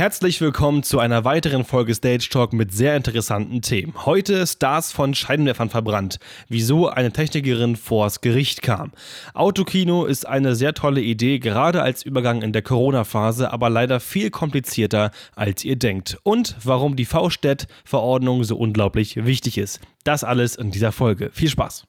Herzlich willkommen zu einer weiteren Folge Stage Talk mit sehr interessanten Themen. Heute Stars von Scheinwerfern verbrannt, wieso eine Technikerin vors Gericht kam. Autokino ist eine sehr tolle Idee, gerade als Übergang in der Corona-Phase, aber leider viel komplizierter, als ihr denkt. Und warum die V-Städt-Verordnung so unglaublich wichtig ist. Das alles in dieser Folge. Viel Spaß!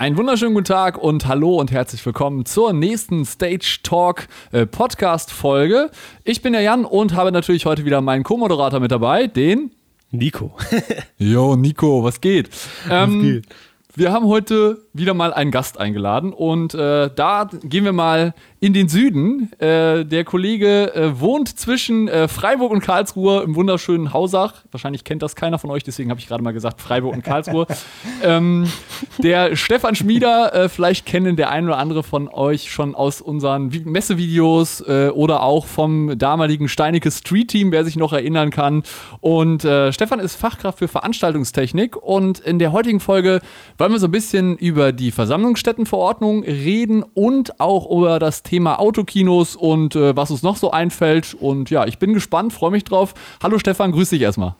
Einen wunderschönen guten Tag und hallo und herzlich willkommen zur nächsten Stage Talk äh, Podcast Folge. Ich bin der Jan und habe natürlich heute wieder meinen Co-Moderator mit dabei, den Nico. Jo, Nico, was geht? Ähm, was geht? Wir haben heute wieder mal einen Gast eingeladen und äh, da gehen wir mal in den Süden. Äh, der Kollege äh, wohnt zwischen äh, Freiburg und Karlsruhe im wunderschönen Hausach. Wahrscheinlich kennt das keiner von euch, deswegen habe ich gerade mal gesagt Freiburg und Karlsruhe. ähm, der Stefan Schmieder, äh, vielleicht kennen der ein oder andere von euch schon aus unseren Messevideos äh, oder auch vom damaligen Steinecke Street Team, wer sich noch erinnern kann. Und Stefan ist Fachkraft für Veranstaltungstechnik und in der heutigen Folge wollen wir so ein bisschen über die Versammlungsstättenverordnung reden und auch über das Thema Autokinos und äh, was uns noch so einfällt. Und ja, ich bin gespannt, freue mich drauf. Hallo Stefan, grüß dich erstmal.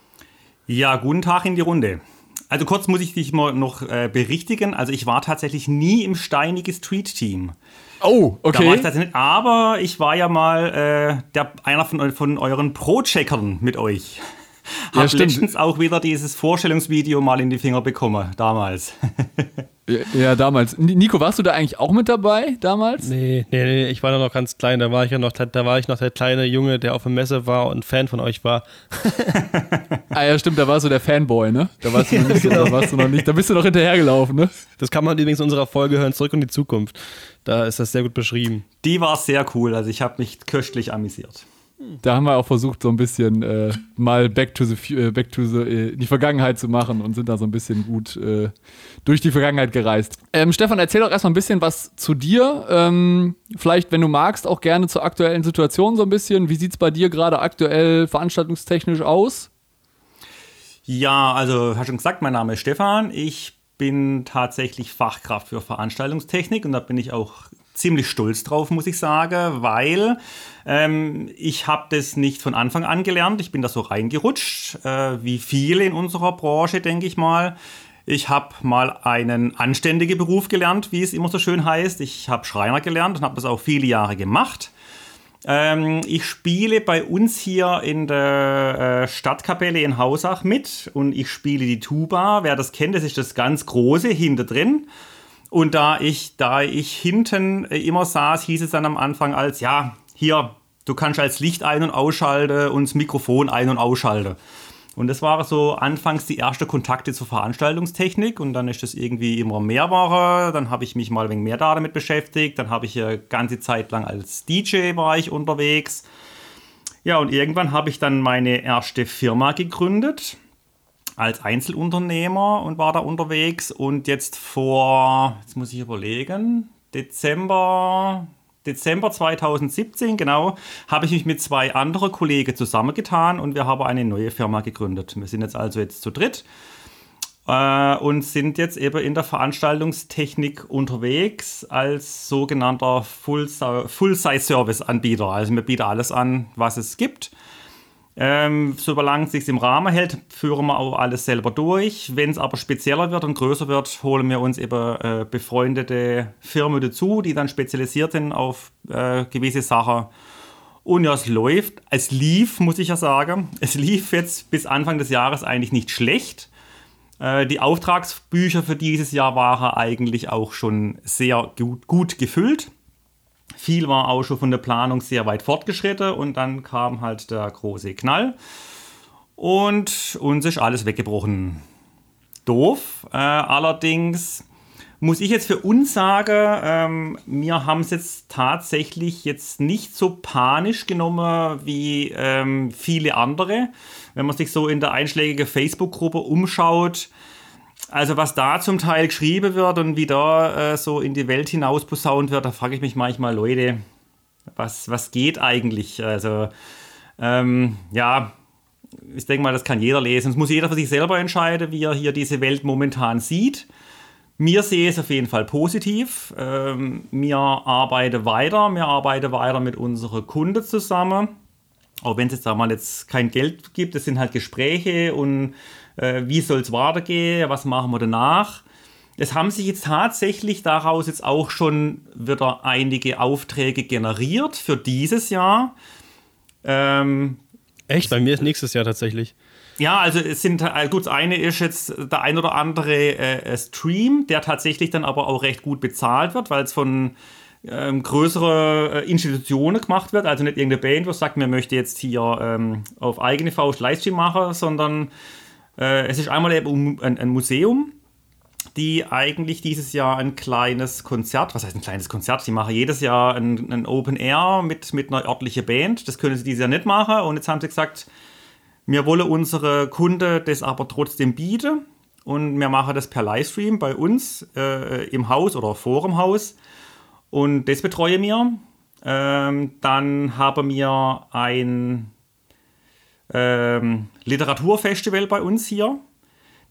Ja, guten Tag in die Runde. Also kurz muss ich dich mal noch äh, berichtigen. Also ich war tatsächlich nie im Steinige Street Team. Oh, okay. Ich tatsächlich, aber ich war ja mal äh, der, einer von, von euren Pro-Checkern mit euch. Ja, Hab letztens auch wieder dieses Vorstellungsvideo mal in die Finger bekommen, damals. Ja, damals. Nico, warst du da eigentlich auch mit dabei damals? Nee, nee, nee, ich war noch ganz klein. Da war ich ja noch, da war ich noch der kleine Junge, der auf der Messe war und Fan von euch war. ah ja, stimmt, da warst du der Fanboy, ne? Da warst du noch nicht, genau. da warst du noch nicht, da bist du noch hinterhergelaufen, ne? Das kann man übrigens in unserer Folge hören, zurück in die Zukunft. Da ist das sehr gut beschrieben. Die war sehr cool, also ich habe mich köstlich amüsiert. Da haben wir auch versucht, so ein bisschen äh, mal back to the, äh, back to the, äh, die Vergangenheit zu machen und sind da so ein bisschen gut äh, durch die Vergangenheit gereist. Ähm, Stefan, erzähl doch erstmal ein bisschen was zu dir. Ähm, vielleicht, wenn du magst, auch gerne zur aktuellen Situation so ein bisschen. Wie sieht es bei dir gerade aktuell veranstaltungstechnisch aus? Ja, also, hast schon gesagt, mein Name ist Stefan. Ich bin tatsächlich Fachkraft für Veranstaltungstechnik und da bin ich auch ziemlich stolz drauf, muss ich sagen, weil ähm, ich habe das nicht von Anfang an gelernt. Ich bin da so reingerutscht, äh, wie viele in unserer Branche, denke ich mal. Ich habe mal einen anständigen Beruf gelernt, wie es immer so schön heißt. Ich habe Schreiner gelernt und habe das auch viele Jahre gemacht. Ähm, ich spiele bei uns hier in der äh, Stadtkapelle in Hausach mit und ich spiele die Tuba. Wer das kennt, das ist das ganz große hinter drin. Und da ich, da ich hinten äh, immer saß, hieß es dann am Anfang als, ja, hier, du kannst als Licht ein- und ausschalten und das Mikrofon ein- und ausschalten. Und das waren so anfangs die ersten Kontakte zur Veranstaltungstechnik und dann ist das irgendwie immer mehr war. Dann habe ich mich mal wenig mehr damit beschäftigt. Dann habe ich eine ganze Zeit lang als DJ war ich unterwegs. Ja, und irgendwann habe ich dann meine erste Firma gegründet als Einzelunternehmer und war da unterwegs und jetzt vor, jetzt muss ich überlegen, Dezember, Dezember 2017, genau, habe ich mich mit zwei anderen Kollegen zusammengetan und wir haben eine neue Firma gegründet. Wir sind jetzt also jetzt zu dritt äh, und sind jetzt eben in der Veranstaltungstechnik unterwegs als sogenannter Full-Size-Service-Anbieter. Also wir bieten alles an, was es gibt. Ähm, solange es sich im Rahmen hält, führen wir auch alles selber durch. Wenn es aber spezieller wird und größer wird, holen wir uns eben äh, befreundete Firmen dazu, die dann spezialisiert sind auf äh, gewisse Sachen. Und ja, es läuft. Es lief, muss ich ja sagen. Es lief jetzt bis Anfang des Jahres eigentlich nicht schlecht. Äh, die Auftragsbücher für dieses Jahr waren eigentlich auch schon sehr gut, gut gefüllt. Viel war auch schon von der Planung sehr weit fortgeschritten und dann kam halt der große Knall und uns ist alles weggebrochen. Doof. Äh, allerdings muss ich jetzt für uns sagen, ähm, wir haben es jetzt tatsächlich jetzt nicht so panisch genommen wie ähm, viele andere. Wenn man sich so in der einschlägigen Facebook-Gruppe umschaut, also was da zum Teil geschrieben wird und wie da äh, so in die Welt hinaus posaunt wird, da frage ich mich manchmal, Leute, was, was geht eigentlich? Also ähm, ja, ich denke mal, das kann jeder lesen. Es muss jeder für sich selber entscheiden, wie er hier diese Welt momentan sieht. Mir sehe es auf jeden Fall positiv. Ähm, mir arbeite weiter, mir arbeite weiter mit unseren Kunden zusammen. Auch wenn es jetzt da mal jetzt kein Geld gibt, es sind halt Gespräche und äh, wie soll es weitergehen, was machen wir danach. Es haben sich jetzt tatsächlich daraus jetzt auch schon wieder einige Aufträge generiert für dieses Jahr. Ähm, Echt? Bei mir ist nächstes Jahr tatsächlich. Ja, also es sind äh, gut, das eine ist jetzt der ein oder andere äh, Stream, der tatsächlich dann aber auch recht gut bezahlt wird, weil es von ähm, größere äh, Institutionen gemacht wird, also nicht irgendeine Band, was sagt, mir möchte jetzt hier ähm, auf eigene Faust Livestream machen, sondern äh, es ist einmal eben ein, ein, Museum, die eigentlich dieses Jahr ein kleines Konzert, was heißt ein kleines Konzert, sie machen jedes Jahr ein, ein Open Air mit, mit einer örtlichen Band, das können sie dieses Jahr nicht machen. Und jetzt haben sie gesagt, wir wollen unsere Kunden das aber trotzdem bieten. Und wir machen das per Livestream bei uns äh, im Haus oder vor dem Haus. Und das betreue wir. Ähm, dann haben wir ein ähm, Literaturfestival bei uns hier,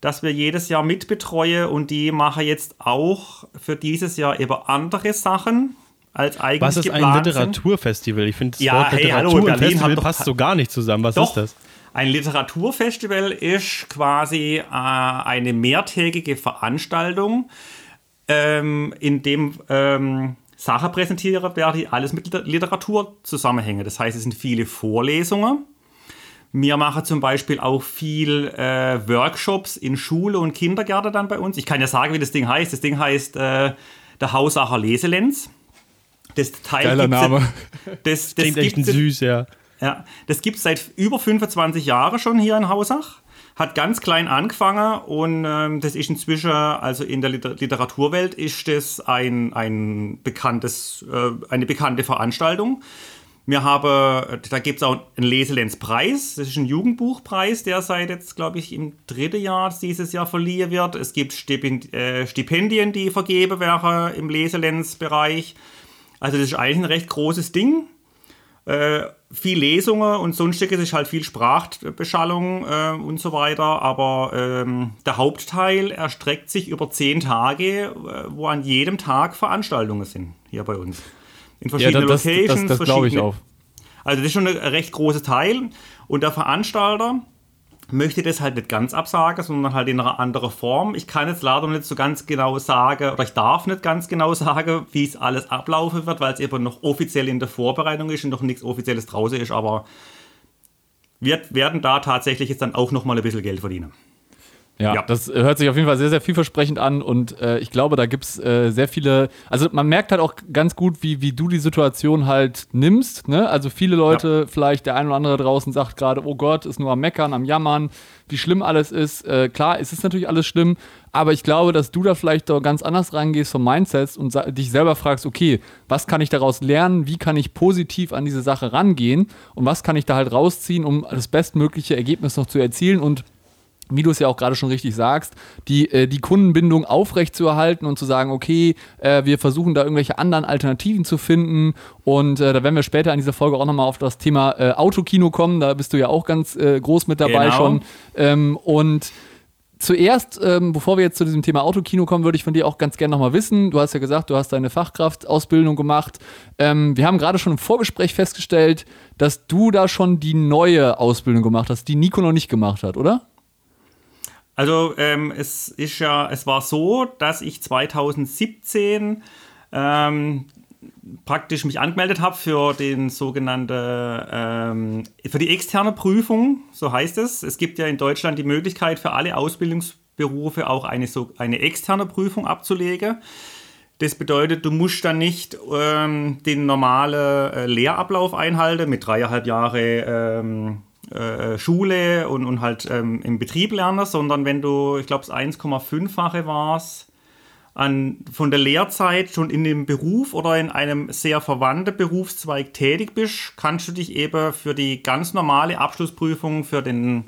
das wir jedes Jahr mitbetreuen und die machen jetzt auch für dieses Jahr eben andere Sachen als eigentlich Was ist ein Literaturfestival? Ich finde das ja, Wort hey, Literatur hallo, Festival passt so gar nicht zusammen. Was doch, ist das? Ein Literaturfestival ist quasi äh, eine mehrtägige Veranstaltung, ähm, in dem ähm, Sachen präsentiert werden, die alles mit Literatur zusammenhängen. Das heißt, es sind viele Vorlesungen. Wir machen zum Beispiel auch viel äh, Workshops in Schule und Kindergärten dann bei uns. Ich kann ja sagen, wie das Ding heißt. Das Ding heißt äh, der Hausacher Leselenz. Das Teil Geiler Name. Das, das Klingt echt süß, ja. Ja, das gibt es seit über 25 Jahren schon hier in Hausach. Hat ganz klein angefangen und ähm, das ist inzwischen, also in der Literaturwelt, ist das ein, ein bekanntes, äh, eine bekannte Veranstaltung. Wir haben, da gibt es auch einen Leselenzpreis. Das ist ein Jugendbuchpreis, der seit jetzt, glaube ich, im dritten Jahr dieses Jahr verliehen wird. Es gibt äh, Stipendien, die vergeben werden im Leselenzbereich. Also das ist eigentlich ein recht großes Ding. Äh, viel Lesungen und sonstiges ist halt viel Sprachbeschallung äh, und so weiter, aber ähm, der Hauptteil erstreckt sich über zehn Tage, äh, wo an jedem Tag Veranstaltungen sind hier bei uns. In verschiedenen ja, das, Locations. Das, das, das glaube ich auch. Also das ist schon ein recht großer Teil und der Veranstalter möchte das halt nicht ganz absagen, sondern halt in einer anderen Form. Ich kann jetzt leider nicht so ganz genau sagen, oder ich darf nicht ganz genau sagen, wie es alles ablaufen wird, weil es eben noch offiziell in der Vorbereitung ist und noch nichts Offizielles draußen ist, aber wir werden da tatsächlich jetzt dann auch nochmal ein bisschen Geld verdienen. Ja, ja, das hört sich auf jeden Fall sehr, sehr vielversprechend an und äh, ich glaube, da gibt es äh, sehr viele, also man merkt halt auch ganz gut, wie, wie du die Situation halt nimmst. Ne? Also viele Leute, ja. vielleicht der ein oder andere draußen sagt gerade, oh Gott, ist nur am Meckern, am Jammern, wie schlimm alles ist. Äh, klar, es ist natürlich alles schlimm, aber ich glaube, dass du da vielleicht doch ganz anders reingehst vom Mindset und dich selber fragst, okay, was kann ich daraus lernen, wie kann ich positiv an diese Sache rangehen und was kann ich da halt rausziehen, um das bestmögliche Ergebnis noch zu erzielen und wie du es ja auch gerade schon richtig sagst, die, äh, die Kundenbindung aufrechtzuerhalten und zu sagen, okay, äh, wir versuchen da irgendwelche anderen Alternativen zu finden. Und äh, da werden wir später in dieser Folge auch nochmal auf das Thema äh, Autokino kommen. Da bist du ja auch ganz äh, groß mit dabei genau. schon. Ähm, und zuerst, ähm, bevor wir jetzt zu diesem Thema Autokino kommen, würde ich von dir auch ganz gerne nochmal wissen. Du hast ja gesagt, du hast deine Fachkraftausbildung gemacht. Ähm, wir haben gerade schon im Vorgespräch festgestellt, dass du da schon die neue Ausbildung gemacht hast, die Nico noch nicht gemacht hat, oder? Also ähm, es ist ja, es war so, dass ich 2017 ähm, praktisch mich angemeldet habe für den sogenannten, ähm, für die externe Prüfung, so heißt es. Es gibt ja in Deutschland die Möglichkeit für alle Ausbildungsberufe auch eine, so, eine externe Prüfung abzulegen. Das bedeutet, du musst dann nicht ähm, den normalen äh, Lehrablauf einhalten mit dreieinhalb Jahre ähm, äh, Schule und, und halt ähm, im Betrieb lernen, sondern wenn du, ich glaube, es 1,5-fache warst, an, von der Lehrzeit schon in dem Beruf oder in einem sehr verwandten Berufszweig tätig bist, kannst du dich eben für die ganz normale Abschlussprüfung für den,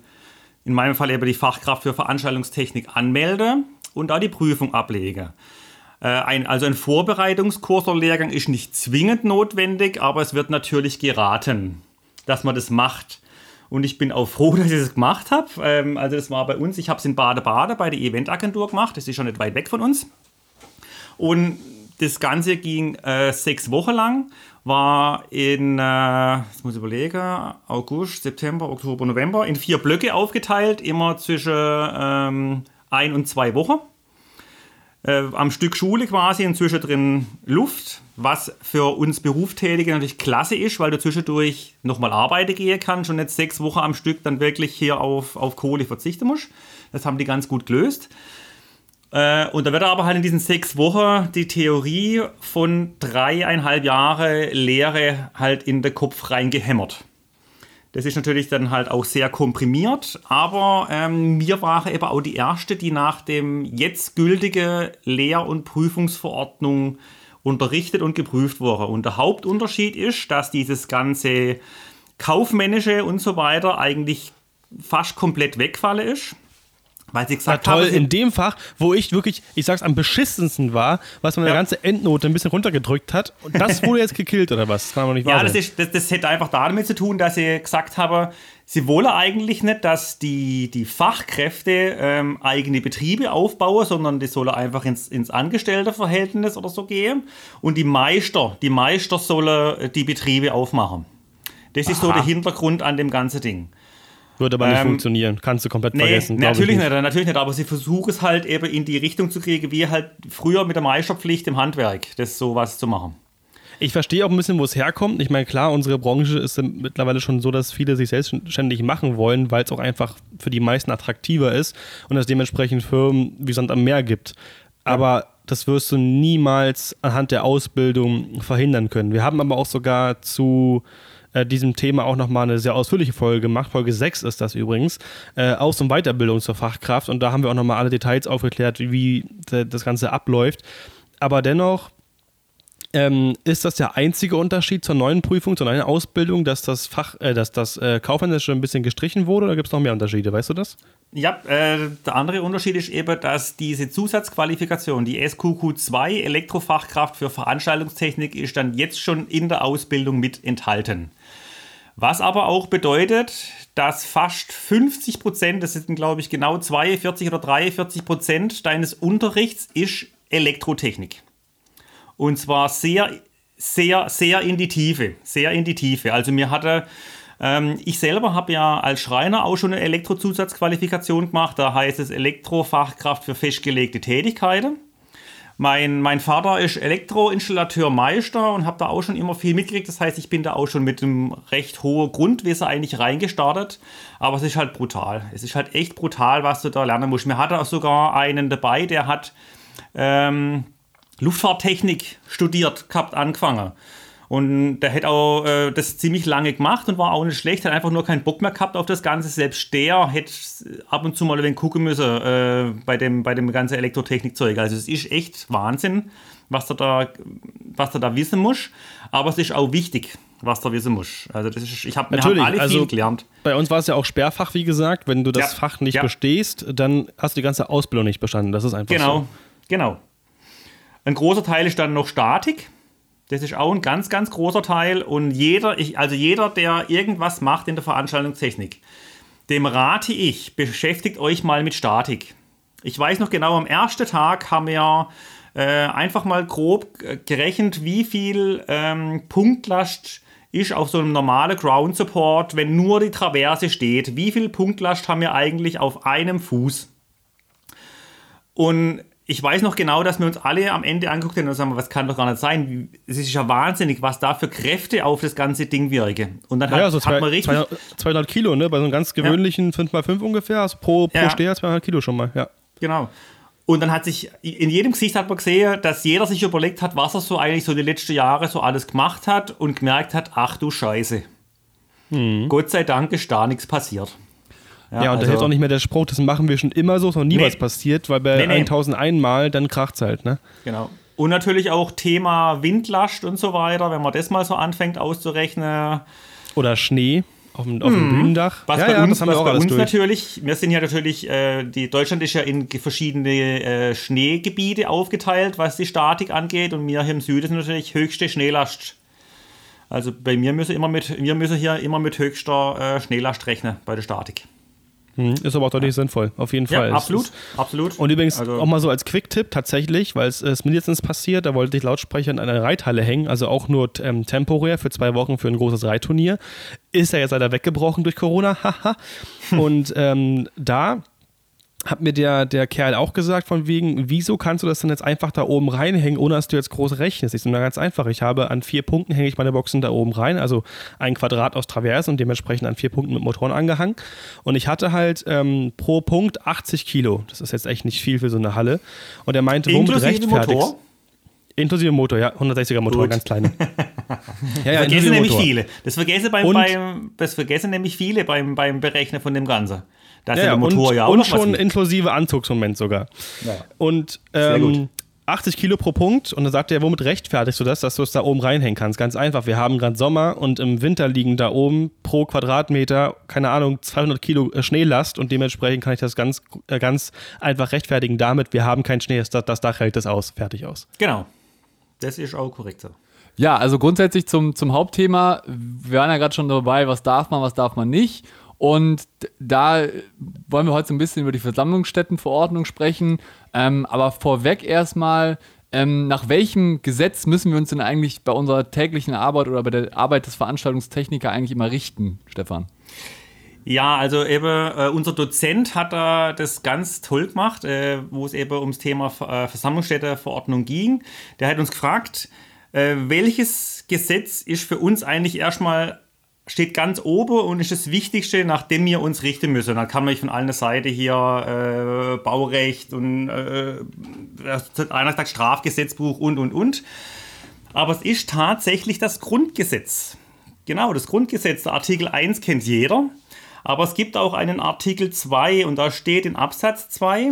in meinem Fall eben die Fachkraft für Veranstaltungstechnik anmelden und da die Prüfung ablegen. Äh, ein, also ein Vorbereitungskurs oder Lehrgang ist nicht zwingend notwendig, aber es wird natürlich geraten, dass man das macht. Und ich bin auch froh, dass ich das gemacht habe. Ähm, also das war bei uns, ich habe es in Bade-Bade bei der Eventagentur gemacht. Das ist schon nicht weit weg von uns. Und das Ganze ging äh, sechs Wochen lang, war in, äh, jetzt muss ich überlegen, August, September, Oktober, November, in vier Blöcke aufgeteilt, immer zwischen ähm, ein und zwei Wochen. Äh, am Stück Schule quasi und zwischendrin Luft, was für uns Berufstätige natürlich klasse ist, weil du zwischendurch nochmal arbeiten gehen kannst und nicht sechs Wochen am Stück dann wirklich hier auf, auf Kohle verzichten musst. Das haben die ganz gut gelöst. Äh, und da wird aber halt in diesen sechs Wochen die Theorie von dreieinhalb Jahre Lehre halt in den Kopf reingehämmert. Das ist natürlich dann halt auch sehr komprimiert, aber ähm, mir war eben auch die erste, die nach dem jetzt gültigen Lehr- und Prüfungsverordnung unterrichtet und geprüft wurde. Und der Hauptunterschied ist, dass dieses ganze Kaufmännische und so weiter eigentlich fast komplett wegfallen ist. Weil sie gesagt war toll, haben, in dem Fach, wo ich wirklich, ich sag's am beschissensten war, was man ja. ganze Endnote ein bisschen runtergedrückt hat. Und das wurde jetzt gekillt oder was? Das kann man nicht Ja, das, ist, das, das hätte einfach damit zu tun, dass sie gesagt haben, sie wollen eigentlich nicht, dass die, die Fachkräfte ähm, eigene Betriebe aufbauen, sondern die sollen einfach ins, ins Angestellteverhältnis oder so gehen. Und die Meister, die Meister sollen äh, die Betriebe aufmachen. Das ist Aha. so der Hintergrund an dem ganzen Ding. Würde aber nicht ähm, funktionieren. Kannst du komplett nee, vergessen. Natürlich nicht. nicht. natürlich nicht. Aber sie versuchen es halt eben in die Richtung zu kriegen, wie halt früher mit der Meisterpflicht im Handwerk, das sowas zu machen. Ich verstehe auch ein bisschen, wo es herkommt. Ich meine, klar, unsere Branche ist mittlerweile schon so, dass viele sich selbstständig machen wollen, weil es auch einfach für die meisten attraktiver ist und es dementsprechend Firmen wie Sand am Meer gibt. Aber ja. das wirst du niemals anhand der Ausbildung verhindern können. Wir haben aber auch sogar zu äh, diesem Thema auch nochmal eine sehr ausführliche Folge gemacht. Folge 6 ist das übrigens. Äh, Aus- und Weiterbildung zur Fachkraft. Und da haben wir auch nochmal alle Details aufgeklärt, wie, das Ganze abläuft. Aber dennoch ähm, ist das der einzige Unterschied zur neuen Prüfung, zur neuen Ausbildung, dass das Fach, äh, dass das äh, Kaufmännische ein bisschen gestrichen wurde oder gibt es noch mehr Unterschiede? Weißt du das? Ja, äh, der andere Unterschied ist eben, dass diese Zusatzqualifikation, die SQQ2 Elektrofachkraft für Veranstaltungstechnik, ist dann jetzt schon in der Ausbildung mit enthalten. Was aber auch bedeutet, dass fast 50 Prozent, das sind glaube ich genau 42 oder 43 Prozent deines Unterrichts ist Elektrotechnik. Und zwar sehr, sehr, sehr in die Tiefe. Sehr in die Tiefe. Also mir hatte, ähm, ich selber habe ja als Schreiner auch schon eine Elektrozusatzqualifikation gemacht. Da heißt es Elektrofachkraft für festgelegte Tätigkeiten. Mein, mein Vater ist Elektroinstallateur Meister und habe da auch schon immer viel mitgekriegt. Das heißt, ich bin da auch schon mit einem recht hohen Grundwissen eigentlich reingestartet. Aber es ist halt brutal. Es ist halt echt brutal, was du da lernen musst. Mir hatte auch sogar einen dabei, der hat ähm, Luftfahrttechnik studiert gehabt, angefangen. Und der hat auch äh, das ziemlich lange gemacht und war auch nicht schlecht, hat einfach nur keinen Bock mehr gehabt auf das Ganze. Selbst der hätte ab und zu mal ein wenig gucken müssen äh, bei, dem, bei dem ganzen Elektrotechnikzeug. Also es ist echt Wahnsinn, was du da, was du da wissen musst. Aber es ist auch wichtig, was du wissen musst. Also das ist, ich habe hab alle also gelernt. Bei uns war es ja auch Sperrfach, wie gesagt. Wenn du das ja, Fach nicht ja. bestehst, dann hast du die ganze Ausbildung nicht bestanden. Das ist einfach genau, so. Genau, genau. Ein großer Teil ist dann noch Statik. Das ist auch ein ganz, ganz großer Teil. Und jeder, ich, also jeder, der irgendwas macht in der Veranstaltungstechnik, dem rate ich, beschäftigt euch mal mit Statik. Ich weiß noch genau, am ersten Tag haben wir äh, einfach mal grob gerechnet, wie viel ähm, Punktlast ist auf so einem normalen Ground Support, wenn nur die Traverse steht. Wie viel Punktlast haben wir eigentlich auf einem Fuß? Und ich weiß noch genau, dass wir uns alle am Ende angeguckt haben und sagen, was kann doch gar nicht sein. Es ist ja wahnsinnig, was da für Kräfte auf das ganze Ding wirken. Und dann hat, ja, so zwei, hat man richtig. 200 Kilo, ne? Bei so einem ganz gewöhnlichen ja. 5x5 ungefähr, also pro, pro ja. Steher 200 Kilo schon mal, ja. Genau. Und dann hat sich, in jedem Gesicht hat man gesehen, dass jeder sich überlegt hat, was er so eigentlich so die letzten Jahre so alles gemacht hat und gemerkt hat, ach du Scheiße. Hm. Gott sei Dank ist da nichts passiert. Ja, ja und also, da hilft auch nicht mehr der Spruch, das machen wir schon immer so, ist noch nie nee, was passiert, weil bei nee, nee. 1001 Mal, dann kracht es halt, ne? Genau. Und natürlich auch Thema Windlast und so weiter, wenn man das mal so anfängt auszurechnen. Oder Schnee auf dem, auf dem hm. Bühnendach. Was ja, bei ja, uns, was bei uns natürlich, wir sind ja natürlich, äh, die, Deutschland ist ja in verschiedene äh, Schneegebiete aufgeteilt, was die Statik angeht. Und wir hier im Süden sind natürlich höchste Schneelast. Also bei mir müssen immer mit, wir müssen hier immer mit höchster äh, Schneelast rechnen bei der Statik. Mhm, ist aber auch deutlich ja. sinnvoll, auf jeden Fall. Ja, absolut, ist, absolut. Und übrigens also, auch mal so als Quick-Tipp tatsächlich, weil es ist mir letztens passiert, da wollte ich Lautsprecher in einer Reithalle hängen, also auch nur ähm, temporär für zwei Wochen für ein großes Reitturnier. Ist ja jetzt leider weggebrochen durch Corona, haha. Und ähm, da hat mir der, der Kerl auch gesagt, von wegen, wieso kannst du das denn jetzt einfach da oben reinhängen, ohne dass du jetzt groß rechnest? Ich so, na ganz einfach. Ich habe an vier Punkten hänge ich meine Boxen da oben rein, also ein Quadrat aus Traversen und dementsprechend an vier Punkten mit Motoren angehangen. Und ich hatte halt ähm, pro Punkt 80 Kilo. Das ist jetzt echt nicht viel für so eine Halle. Und er meinte, womit rechtfertigst Motor? Inklusive Motor, ja, 160er Motor, Gut. ganz kleine. ja, ja, vergessen nämlich Motor. viele. Das vergessen, beim, beim, das vergessen nämlich viele beim, beim Berechnen von dem Ganzen. Da ist ja, der Motor und, ja auch Und schon inklusive Anzugsmoment sogar. Ja. Und ähm, 80 Kilo pro Punkt und dann sagt er, womit rechtfertigst du das, dass du es da oben reinhängen kannst? Ganz einfach, wir haben gerade Sommer und im Winter liegen da oben pro Quadratmeter, keine Ahnung, 200 Kilo äh, Schneelast und dementsprechend kann ich das ganz, äh, ganz einfach rechtfertigen damit, wir haben keinen Schnee, das, das Dach hält das aus, fertig aus. Genau, das ist auch korrekt so. Ja, also grundsätzlich zum, zum Hauptthema, wir waren ja gerade schon dabei, was darf man, was darf man nicht. Und da wollen wir heute so ein bisschen über die Versammlungsstättenverordnung sprechen. Ähm, aber vorweg erstmal, ähm, nach welchem Gesetz müssen wir uns denn eigentlich bei unserer täglichen Arbeit oder bei der Arbeit des Veranstaltungstechnikers eigentlich immer richten, Stefan? Ja, also eben äh, unser Dozent hat da das ganz toll gemacht, äh, wo es eben ums Thema äh, Versammlungsstätteverordnung ging. Der hat uns gefragt, äh, welches Gesetz ist für uns eigentlich erstmal steht ganz oben und ist das Wichtigste, nach dem wir uns richten müssen. Da kann man von allen Seiten hier äh, Baurecht und äh, einer sagt Strafgesetzbuch und und und. Aber es ist tatsächlich das Grundgesetz. Genau, das Grundgesetz, der Artikel 1 kennt jeder. Aber es gibt auch einen Artikel 2 und da steht in Absatz 2,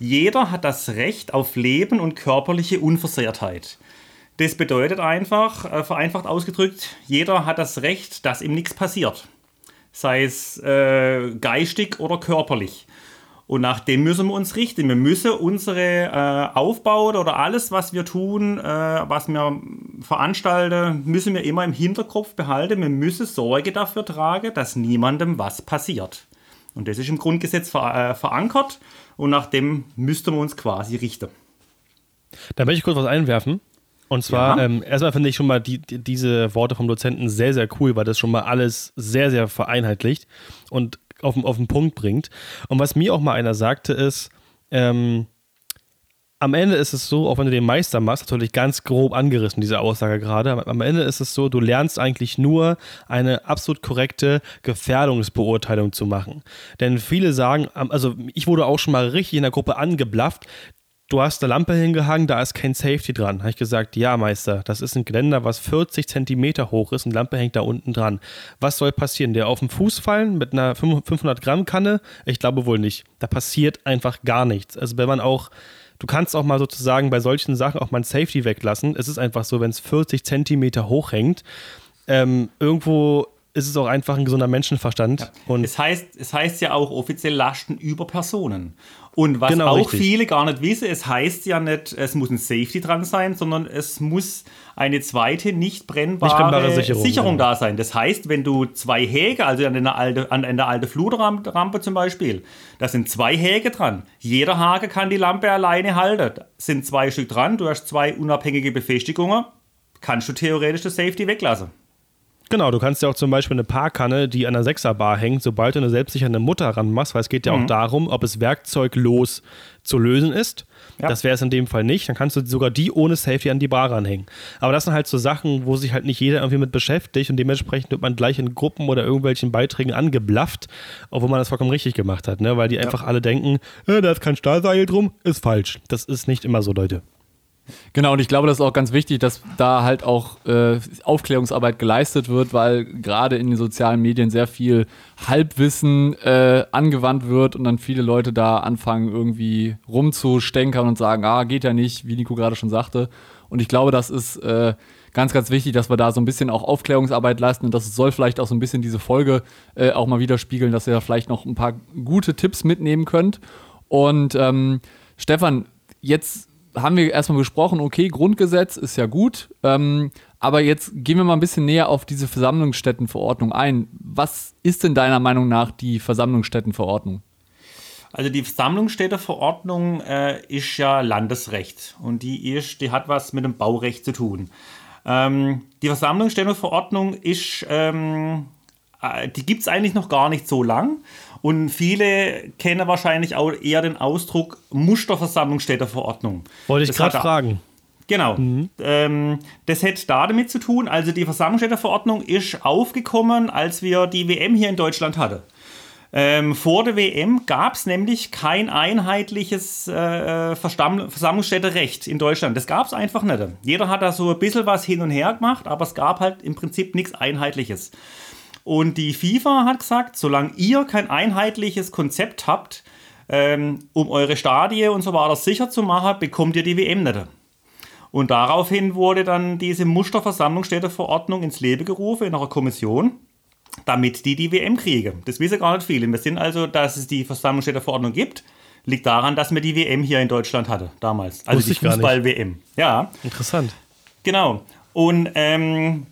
jeder hat das Recht auf Leben und körperliche Unversehrtheit. Das bedeutet einfach, äh, vereinfacht ausgedrückt, jeder hat das Recht, dass ihm nichts passiert. Sei es äh, geistig oder körperlich. Und nach dem müssen wir uns richten. Wir müssen unsere äh, Aufbau oder alles, was wir tun, äh, was wir veranstalten, müssen wir immer im Hinterkopf behalten. Wir müssen Sorge dafür tragen, dass niemandem was passiert. Und das ist im Grundgesetz ver äh, verankert und nach dem müssten wir uns quasi richten. Da möchte ich kurz was einwerfen. Und zwar, ja. ähm, erstmal finde ich schon mal die, die, diese Worte vom Dozenten sehr, sehr cool, weil das schon mal alles sehr, sehr vereinheitlicht und auf, auf den Punkt bringt. Und was mir auch mal einer sagte, ist, ähm, am Ende ist es so, auch wenn du den Meister machst, natürlich ganz grob angerissen, diese Aussage gerade, am Ende ist es so, du lernst eigentlich nur eine absolut korrekte Gefährdungsbeurteilung zu machen. Denn viele sagen, also ich wurde auch schon mal richtig in der Gruppe angeblafft, du hast eine Lampe hingehangen, da ist kein Safety dran. Habe ich gesagt, ja, Meister, das ist ein Geländer, was 40 Zentimeter hoch ist und Lampe hängt da unten dran. Was soll passieren? Der auf den Fuß fallen mit einer 500 Gramm Kanne? Ich glaube wohl nicht. Da passiert einfach gar nichts. Also wenn man auch Du kannst auch mal sozusagen bei solchen Sachen auch mal ein Safety weglassen. Es ist einfach so, wenn es 40 Zentimeter hoch hängt, ähm, irgendwo ist es auch einfach ein gesunder Menschenverstand. Ja. Und es, heißt, es heißt ja auch offiziell Lasten über Personen. Und was genau, auch richtig. viele gar nicht wissen, es heißt ja nicht, es muss ein Safety dran sein, sondern es muss eine zweite nicht brennbare, nicht brennbare Sicherung, Sicherung ja. da sein. Das heißt, wenn du zwei Häge, also an der alten, an alten Flutrampe zum Beispiel, da sind zwei Häge dran. Jeder Hake kann die Lampe alleine halten. Sind zwei Stück dran, du hast zwei unabhängige Befestigungen, kannst du theoretisch das Safety weglassen. Genau, du kannst ja auch zum Beispiel eine Parkkanne, die an der Sechserbar hängt, sobald du eine selbstsichernde Mutter ranmachst, weil es geht ja mhm. auch darum, ob es werkzeuglos zu lösen ist. Ja. Das wäre es in dem Fall nicht. Dann kannst du sogar die ohne Safety an die Bar ranhängen. Aber das sind halt so Sachen, wo sich halt nicht jeder irgendwie mit beschäftigt und dementsprechend wird man gleich in Gruppen oder irgendwelchen Beiträgen angeblafft, obwohl man das vollkommen richtig gemacht hat, ne? weil die ja. einfach alle denken, äh, da ist kein Stahlseil drum, ist falsch. Das ist nicht immer so, Leute. Genau, und ich glaube, das ist auch ganz wichtig, dass da halt auch äh, Aufklärungsarbeit geleistet wird, weil gerade in den sozialen Medien sehr viel Halbwissen äh, angewandt wird und dann viele Leute da anfangen, irgendwie rumzustänkern und sagen, ah, geht ja nicht, wie Nico gerade schon sagte. Und ich glaube, das ist äh, ganz, ganz wichtig, dass wir da so ein bisschen auch Aufklärungsarbeit leisten und das soll vielleicht auch so ein bisschen diese Folge äh, auch mal widerspiegeln, dass ihr da vielleicht noch ein paar gute Tipps mitnehmen könnt. Und ähm, Stefan, jetzt haben wir erstmal besprochen, okay, Grundgesetz ist ja gut, ähm, Aber jetzt gehen wir mal ein bisschen näher auf diese Versammlungsstättenverordnung ein. Was ist denn deiner Meinung nach die Versammlungsstättenverordnung? Also die Versammlungsstätteverordnung äh, ist ja Landesrecht und die ist, die hat was mit dem Baurecht zu tun. Ähm, die Versammlungsstätteverordnung ist, ähm, äh, die gibt es eigentlich noch gar nicht so lang und viele kennen wahrscheinlich auch eher den Ausdruck Musterversammlungsstätteverordnung. Wollte ich gerade fragen. Genau. Mhm. Ähm, das hätte da damit zu tun. Also die Versammlungsstätterverordnung ist aufgekommen, als wir die WM hier in Deutschland hatten. Ähm, vor der WM gab es nämlich kein einheitliches äh, Versammlungsstätterecht in Deutschland. Das gab es einfach nicht. Jeder hat da so ein bisschen was hin und her gemacht, aber es gab halt im Prinzip nichts Einheitliches. Und die FIFA hat gesagt, solange ihr kein einheitliches Konzept habt, ähm, um eure Stadien und so weiter sicher zu machen, bekommt ihr die WM nicht. Und daraufhin wurde dann diese Musterversammlungsstätteverordnung ins Leben gerufen in einer Kommission, damit die die WM kriegen. Das wissen gar nicht viele. Wir sind also, dass es die Versammlungsstätteverordnung gibt, liegt daran, dass wir die WM hier in Deutschland hatte damals. Also Wusste die Fußball-WM. Ja. Interessant. Genau. Und ähm,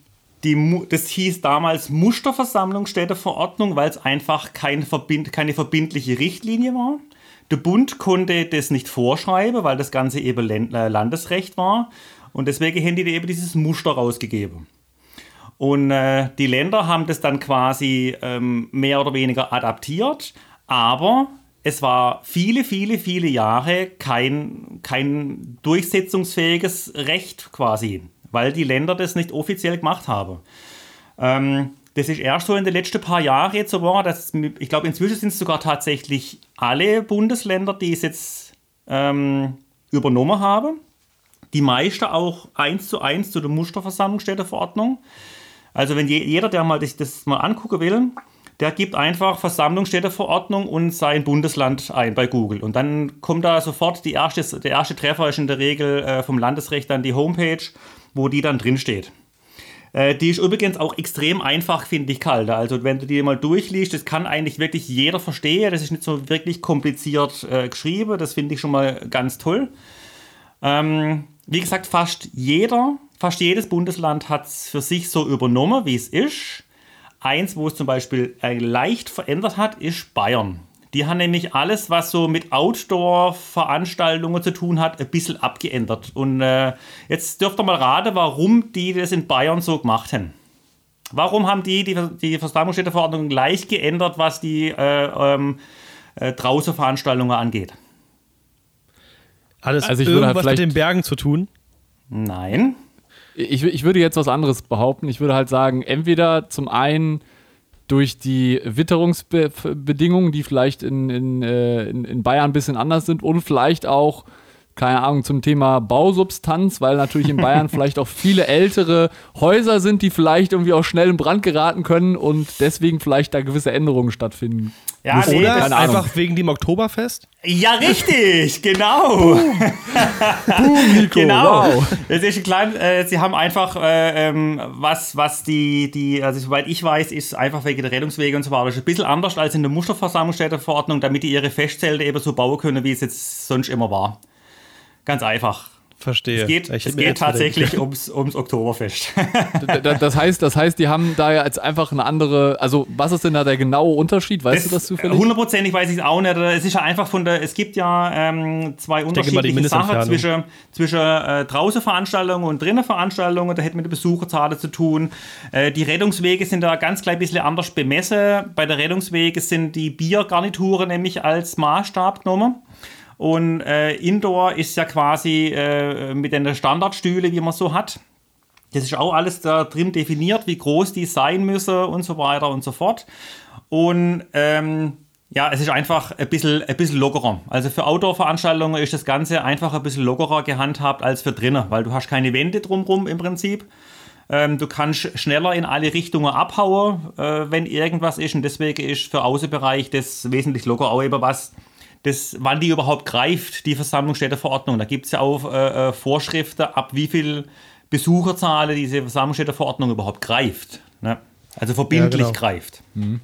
die, das hieß damals Musterversammlungsstätteverordnung, weil es einfach kein Verbind, keine verbindliche Richtlinie war. Der Bund konnte das nicht vorschreiben, weil das Ganze eben äh, Landesrecht war. Und deswegen haben die eben dieses Muster rausgegeben. Und äh, die Länder haben das dann quasi ähm, mehr oder weniger adaptiert, aber es war viele, viele, viele Jahre kein, kein durchsetzungsfähiges Recht quasi, weil die Länder das nicht offiziell gemacht haben. Ähm, das ist erst so in den letzten paar Jahren jetzt so war, dass ich glaube, inzwischen sind es sogar tatsächlich alle Bundesländer, die es jetzt ähm, übernommen haben. Die meisten auch eins zu eins zu der Musterversammlungsstätteverordnung. Also wenn je, jeder, der mal das, das mal angucken will, der gibt einfach Versammlungsstätteverordnung und sein Bundesland ein bei Google. Und dann kommt da sofort die erste, der erste Treffer ist in der Regel äh, vom Landesrecht dann die Homepage, wo die dann drin steht. Äh, die ist übrigens auch extrem einfach, finde ich, kalt. Also wenn du die mal durchliest, das kann eigentlich wirklich jeder verstehen. Das ist nicht so wirklich kompliziert äh, geschrieben. Das finde ich schon mal ganz toll. Ähm, wie gesagt, fast jeder, fast jedes Bundesland hat es für sich so übernommen, wie es ist. Eins, wo es zum Beispiel äh, leicht verändert hat, ist Bayern. Die haben nämlich alles, was so mit Outdoor-Veranstaltungen zu tun hat, ein bisschen abgeändert. Und äh, jetzt dürft ihr mal raten, warum die das in Bayern so gemacht haben. Warum haben die die, die Versammlungsstätteverordnung gleich geändert, was die äh, ähm, äh, draußen Veranstaltungen angeht? Alles also ich irgendwas würde halt mit den Bergen zu tun? Nein. Ich, ich würde jetzt was anderes behaupten. Ich würde halt sagen, entweder zum einen durch die Witterungsbedingungen, die vielleicht in, äh, in, in Bayern ein bisschen anders sind und vielleicht auch keine Ahnung, zum Thema Bausubstanz, weil natürlich in Bayern vielleicht auch viele ältere Häuser sind, die vielleicht irgendwie auch schnell in Brand geraten können und deswegen vielleicht da gewisse Änderungen stattfinden. Ja, nee, Oder einfach wegen dem Oktoberfest? Ja, richtig, genau. Boom, Boom Nico, genau. Wow. Das ist ein klein, äh, sie haben einfach äh, ähm, was, was die, die, also soweit ich weiß, ist einfach wegen der Rettungswege und so weiter. Das ist ein bisschen anders als in der Musterversammlungsstätteverordnung, damit die ihre Festzelte eben so bauen können, wie es jetzt sonst immer war. Ganz einfach. Verstehe. Es geht, es geht tatsächlich ums, ums Oktoberfest. das, heißt, das heißt, die haben da jetzt einfach eine andere, also was ist denn da der genaue Unterschied? Weißt das, du das zufällig? Hundertprozentig weiß ich es auch nicht. Es ist ja einfach von der, es gibt ja ähm, zwei unterschiedliche Sachen zwischen, zwischen äh, draußen Veranstaltungen und drinnen Veranstaltungen. Da hätte mit der Besucherzahl zu tun. Äh, die Rettungswege sind da ganz klein bisschen anders bemessen. Bei der Rettungswege sind die Biergarnituren nämlich als Maßstab genommen. Und äh, Indoor ist ja quasi äh, mit den Standardstühle, wie man so hat. Das ist auch alles da drin definiert, wie groß die sein müssen und so weiter und so fort. Und ähm, ja, es ist einfach ein bisschen, ein bisschen lockerer. Also für Outdoor-Veranstaltungen ist das Ganze einfach ein bisschen lockerer gehandhabt als für drinnen, weil du hast keine Wände drumherum im Prinzip. Ähm, du kannst schneller in alle Richtungen abhauen, äh, wenn irgendwas ist. Und deswegen ist für Außenbereich das wesentlich locker auch eben was, das, wann die überhaupt greift, die Versammlungsstätteverordnung. Da gibt es ja auch äh, äh, Vorschriften, ab wie viel Besucherzahl diese Versammlungsstätteverordnung überhaupt greift. Ne? Also verbindlich ja, genau. greift. Mhm.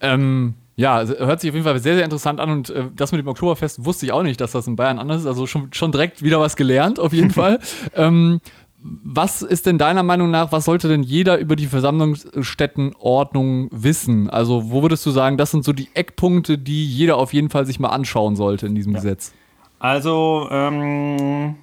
Ähm, ja, hört sich auf jeden Fall sehr, sehr interessant an und äh, das mit dem Oktoberfest wusste ich auch nicht, dass das in Bayern anders ist. Also schon, schon direkt wieder was gelernt, auf jeden Fall. Ähm, was ist denn deiner Meinung nach, was sollte denn jeder über die Versammlungsstättenordnung wissen? Also, wo würdest du sagen, das sind so die Eckpunkte, die jeder auf jeden Fall sich mal anschauen sollte in diesem ja. Gesetz? Also, ähm,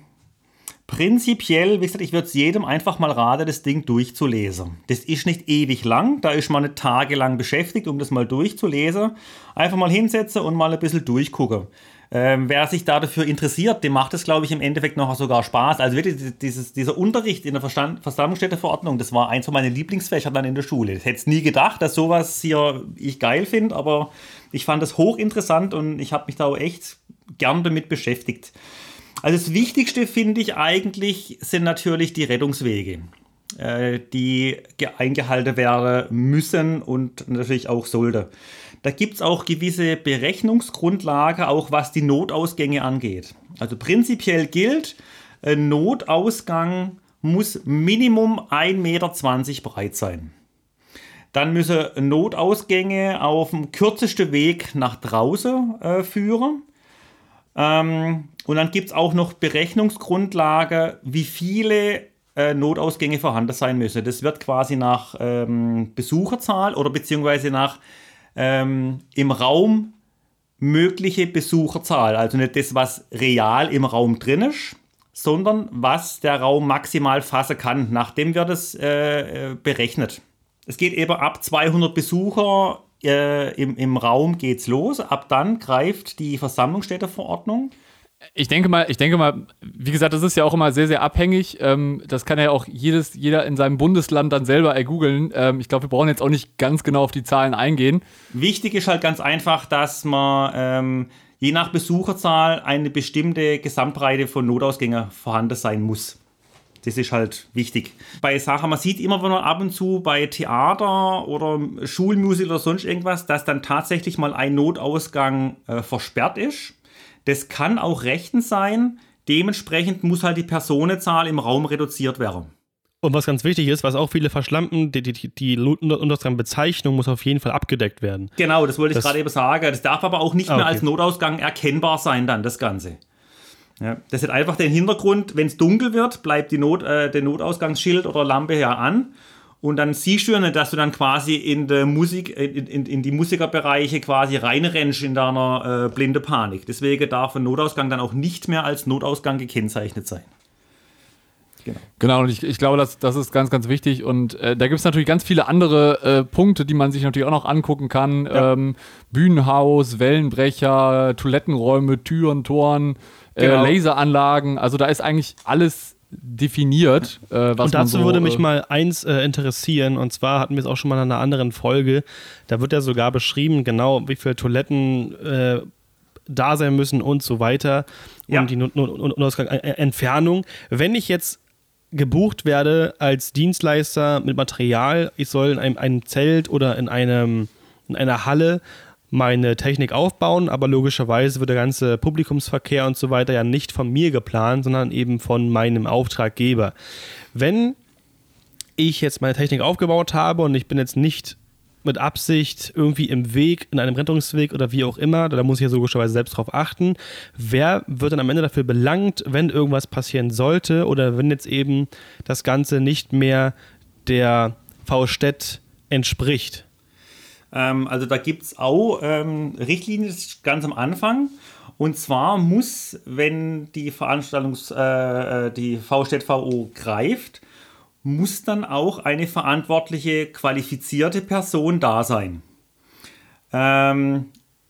prinzipiell, wie gesagt, ich würde es jedem einfach mal raten, das Ding durchzulesen. Das ist nicht ewig lang, da ist man nicht tagelang beschäftigt, um das mal durchzulesen. Einfach mal hinsetzen und mal ein bisschen durchgucken. Ähm, wer sich da dafür interessiert, dem macht es, glaube ich, im Endeffekt noch sogar Spaß. Also wirklich, dieses, dieser Unterricht in der Verstand Versammlungsstätteverordnung, das war eins von meinen Lieblingsfächern dann in der Schule. Ich hätte nie gedacht, dass sowas hier ich geil finde, aber ich fand es hochinteressant und ich habe mich da auch echt gern damit beschäftigt. Also das Wichtigste finde ich eigentlich sind natürlich die Rettungswege, äh, die eingehalten werden müssen und natürlich auch sollte. Da gibt es auch gewisse Berechnungsgrundlage, auch was die Notausgänge angeht. Also prinzipiell gilt, ein Notausgang muss Minimum 1,20 Meter breit sein. Dann müssen Notausgänge auf dem kürzesten Weg nach draußen äh, führen. Ähm, und dann gibt es auch noch Berechnungsgrundlage, wie viele äh, Notausgänge vorhanden sein müssen. Das wird quasi nach ähm, Besucherzahl oder beziehungsweise nach ähm, im Raum mögliche Besucherzahl. Also nicht das, was real im Raum drin ist, sondern was der Raum maximal fassen kann. Nachdem wird es äh, berechnet. Es geht eben ab 200 Besucher äh, im, im Raum geht's los. Ab dann greift die Versammlungsstätteverordnung. Ich denke mal, ich denke mal, wie gesagt, das ist ja auch immer sehr, sehr abhängig. Ähm, das kann ja auch jedes, jeder in seinem Bundesland dann selber ergoogeln. Ähm, ich glaube, wir brauchen jetzt auch nicht ganz genau auf die Zahlen eingehen. Wichtig ist halt ganz einfach, dass man ähm, je nach Besucherzahl eine bestimmte Gesamtbreite von Notausgängen vorhanden sein muss. Das ist halt wichtig. Bei Sachen, man sieht immer wieder ab und zu bei Theater oder Schulmusik oder sonst irgendwas, dass dann tatsächlich mal ein Notausgang äh, versperrt ist das kann auch rechtens sein. Dementsprechend muss halt die Personenzahl im Raum reduziert werden. Und was ganz wichtig ist, was auch viele verschlampen, die, die, die Notausgangsbezeichnung muss auf jeden Fall abgedeckt werden. Genau, das wollte ich gerade eben sagen. Das darf aber auch nicht ah, okay. mehr als Notausgang erkennbar sein, dann das Ganze. Ja, das hat einfach den Hintergrund, wenn es dunkel wird, bleibt die Not, äh, der Notausgangsschild oder Lampe ja an und dann siehst du ja nicht, dass du dann quasi in, der Musik, in, in, in die Musikerbereiche quasi reinrennst in deiner äh, blinde Panik. Deswegen darf ein Notausgang dann auch nicht mehr als Notausgang gekennzeichnet sein. Genau. genau, und ich, ich glaube, das, das ist ganz, ganz wichtig. Und äh, da gibt es natürlich ganz viele andere äh, Punkte, die man sich natürlich auch noch angucken kann. Ja. Ähm, Bühnenhaus, Wellenbrecher, Toilettenräume, Türen, Toren, äh, genau. Laseranlagen. Also da ist eigentlich alles definiert. Äh, was und dazu so, würde mich äh, mal eins äh, interessieren, und zwar hatten wir es auch schon mal in einer anderen Folge, da wird ja sogar beschrieben, genau wie viele Toiletten äh, da sein müssen und so weiter ja. und die Not Not äh, Entfernung. Wenn ich jetzt gebucht werde als Dienstleister mit Material, ich soll in einem, einem Zelt oder in, einem, in einer Halle meine Technik aufbauen, aber logischerweise wird der ganze Publikumsverkehr und so weiter ja nicht von mir geplant, sondern eben von meinem Auftraggeber. Wenn ich jetzt meine Technik aufgebaut habe und ich bin jetzt nicht mit Absicht irgendwie im Weg, in einem Rettungsweg oder wie auch immer, da muss ich ja logischerweise selbst drauf achten, wer wird dann am Ende dafür belangt, wenn irgendwas passieren sollte oder wenn jetzt eben das Ganze nicht mehr der V-Städt entspricht? Ähm, also da gibt es auch ähm, Richtlinien ganz am Anfang. Und zwar muss, wenn die Veranstaltungs-, äh, äh die VSTVO greift, muss dann auch eine verantwortliche, qualifizierte Person da sein. Ähm,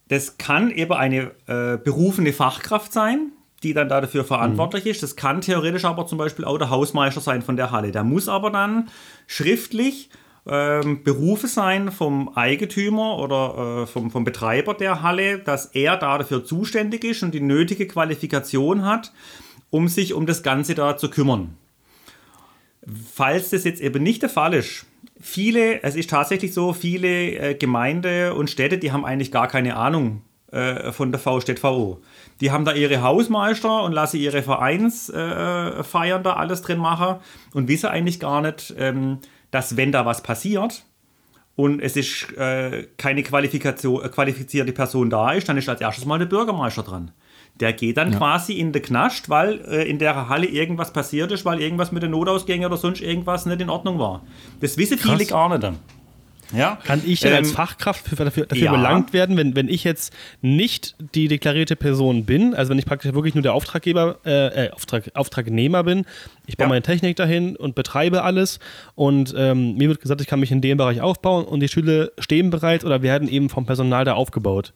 das kann eben eine äh, berufene Fachkraft sein, die dann dafür verantwortlich mhm. ist. Das kann theoretisch aber zum Beispiel auch der Hausmeister sein von der Halle. Der muss aber dann schriftlich ähm, Berufe sein vom Eigentümer oder äh, vom, vom Betreiber der Halle, dass er da dafür zuständig ist und die nötige Qualifikation hat, um sich um das Ganze da zu kümmern. Falls das jetzt eben nicht der Fall ist, viele, es ist tatsächlich so, viele äh, Gemeinde und Städte, die haben eigentlich gar keine Ahnung äh, von der VSTVO. Die haben da ihre Hausmeister und lassen ihre Vereinsfeiern äh, da alles drin machen und wissen eigentlich gar nicht, ähm, dass wenn da was passiert und es ist äh, keine Qualifikation, äh, qualifizierte Person da ist, dann ist als erstes mal der Bürgermeister dran. Der geht dann ja. quasi in den Knast, weil äh, in der Halle irgendwas passiert ist, weil irgendwas mit den Notausgängen oder sonst irgendwas nicht in Ordnung war. Das wissen Krass. viele gar nicht. Dann. Ja. Kann ich denn ähm, als Fachkraft dafür, dafür ja. belangt werden, wenn, wenn ich jetzt nicht die deklarierte Person bin, also wenn ich praktisch wirklich nur der Auftraggeber, äh, äh Auftrag, Auftragnehmer bin, ich baue ja. meine Technik dahin und betreibe alles und ähm, mir wird gesagt, ich kann mich in dem Bereich aufbauen und die Schüler stehen bereit oder werden eben vom Personal da aufgebaut.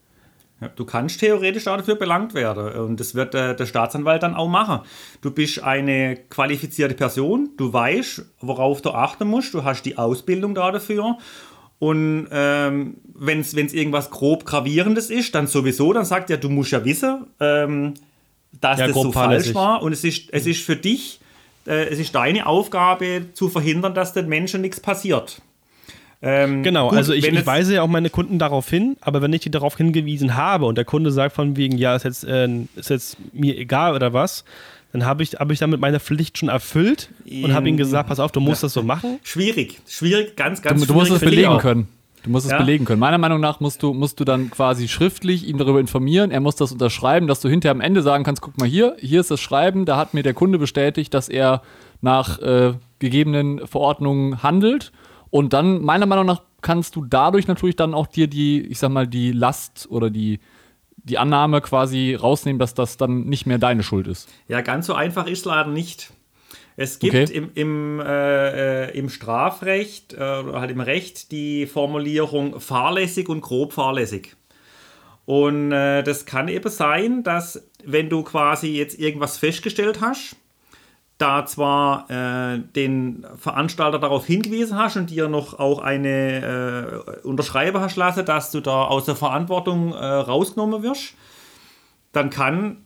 Du kannst theoretisch dafür belangt werden und das wird der, der, Staatsanwalt dann auch machen. Du bist eine qualifizierte Person, du weißt, worauf du achten musst, du hast die Ausbildung da dafür und ähm, wenn es irgendwas grob Gravierendes ist, dann sowieso, dann sagt er, du musst ja wissen, ähm, dass ja, das so falsch war. Und es ist, es ist für dich, äh, es ist deine Aufgabe zu verhindern, dass den Menschen nichts passiert. Ähm, genau, gut, also ich, ich weise ja auch meine Kunden darauf hin, aber wenn ich die darauf hingewiesen habe und der Kunde sagt von wegen, ja, ist jetzt, äh, ist jetzt mir egal oder was, dann habe ich, hab ich damit meine Pflicht schon erfüllt und habe ihm gesagt, pass auf, du musst ja. das so machen. Schwierig, schwierig, ganz, ganz du, schwierig. Du musst es belegen können. Du musst es ja. belegen können. Meiner Meinung nach musst du, musst du dann quasi schriftlich ihn darüber informieren. Er muss das unterschreiben, dass du hinterher am Ende sagen kannst: guck mal hier, hier ist das Schreiben, da hat mir der Kunde bestätigt, dass er nach äh, gegebenen Verordnungen handelt. Und dann, meiner Meinung nach, kannst du dadurch natürlich dann auch dir die, ich sag mal, die Last oder die, die Annahme quasi rausnehmen, dass das dann nicht mehr deine Schuld ist. Ja, ganz so einfach ist leider nicht. Es gibt okay. im, im, äh, im Strafrecht äh, oder halt im Recht die Formulierung fahrlässig und grob fahrlässig. Und äh, das kann eben sein, dass wenn du quasi jetzt irgendwas festgestellt hast, da zwar äh, den Veranstalter darauf hingewiesen hast und dir noch auch eine äh, Unterschreibe hast lassen, dass du da aus der Verantwortung äh, rausgenommen wirst, dann kann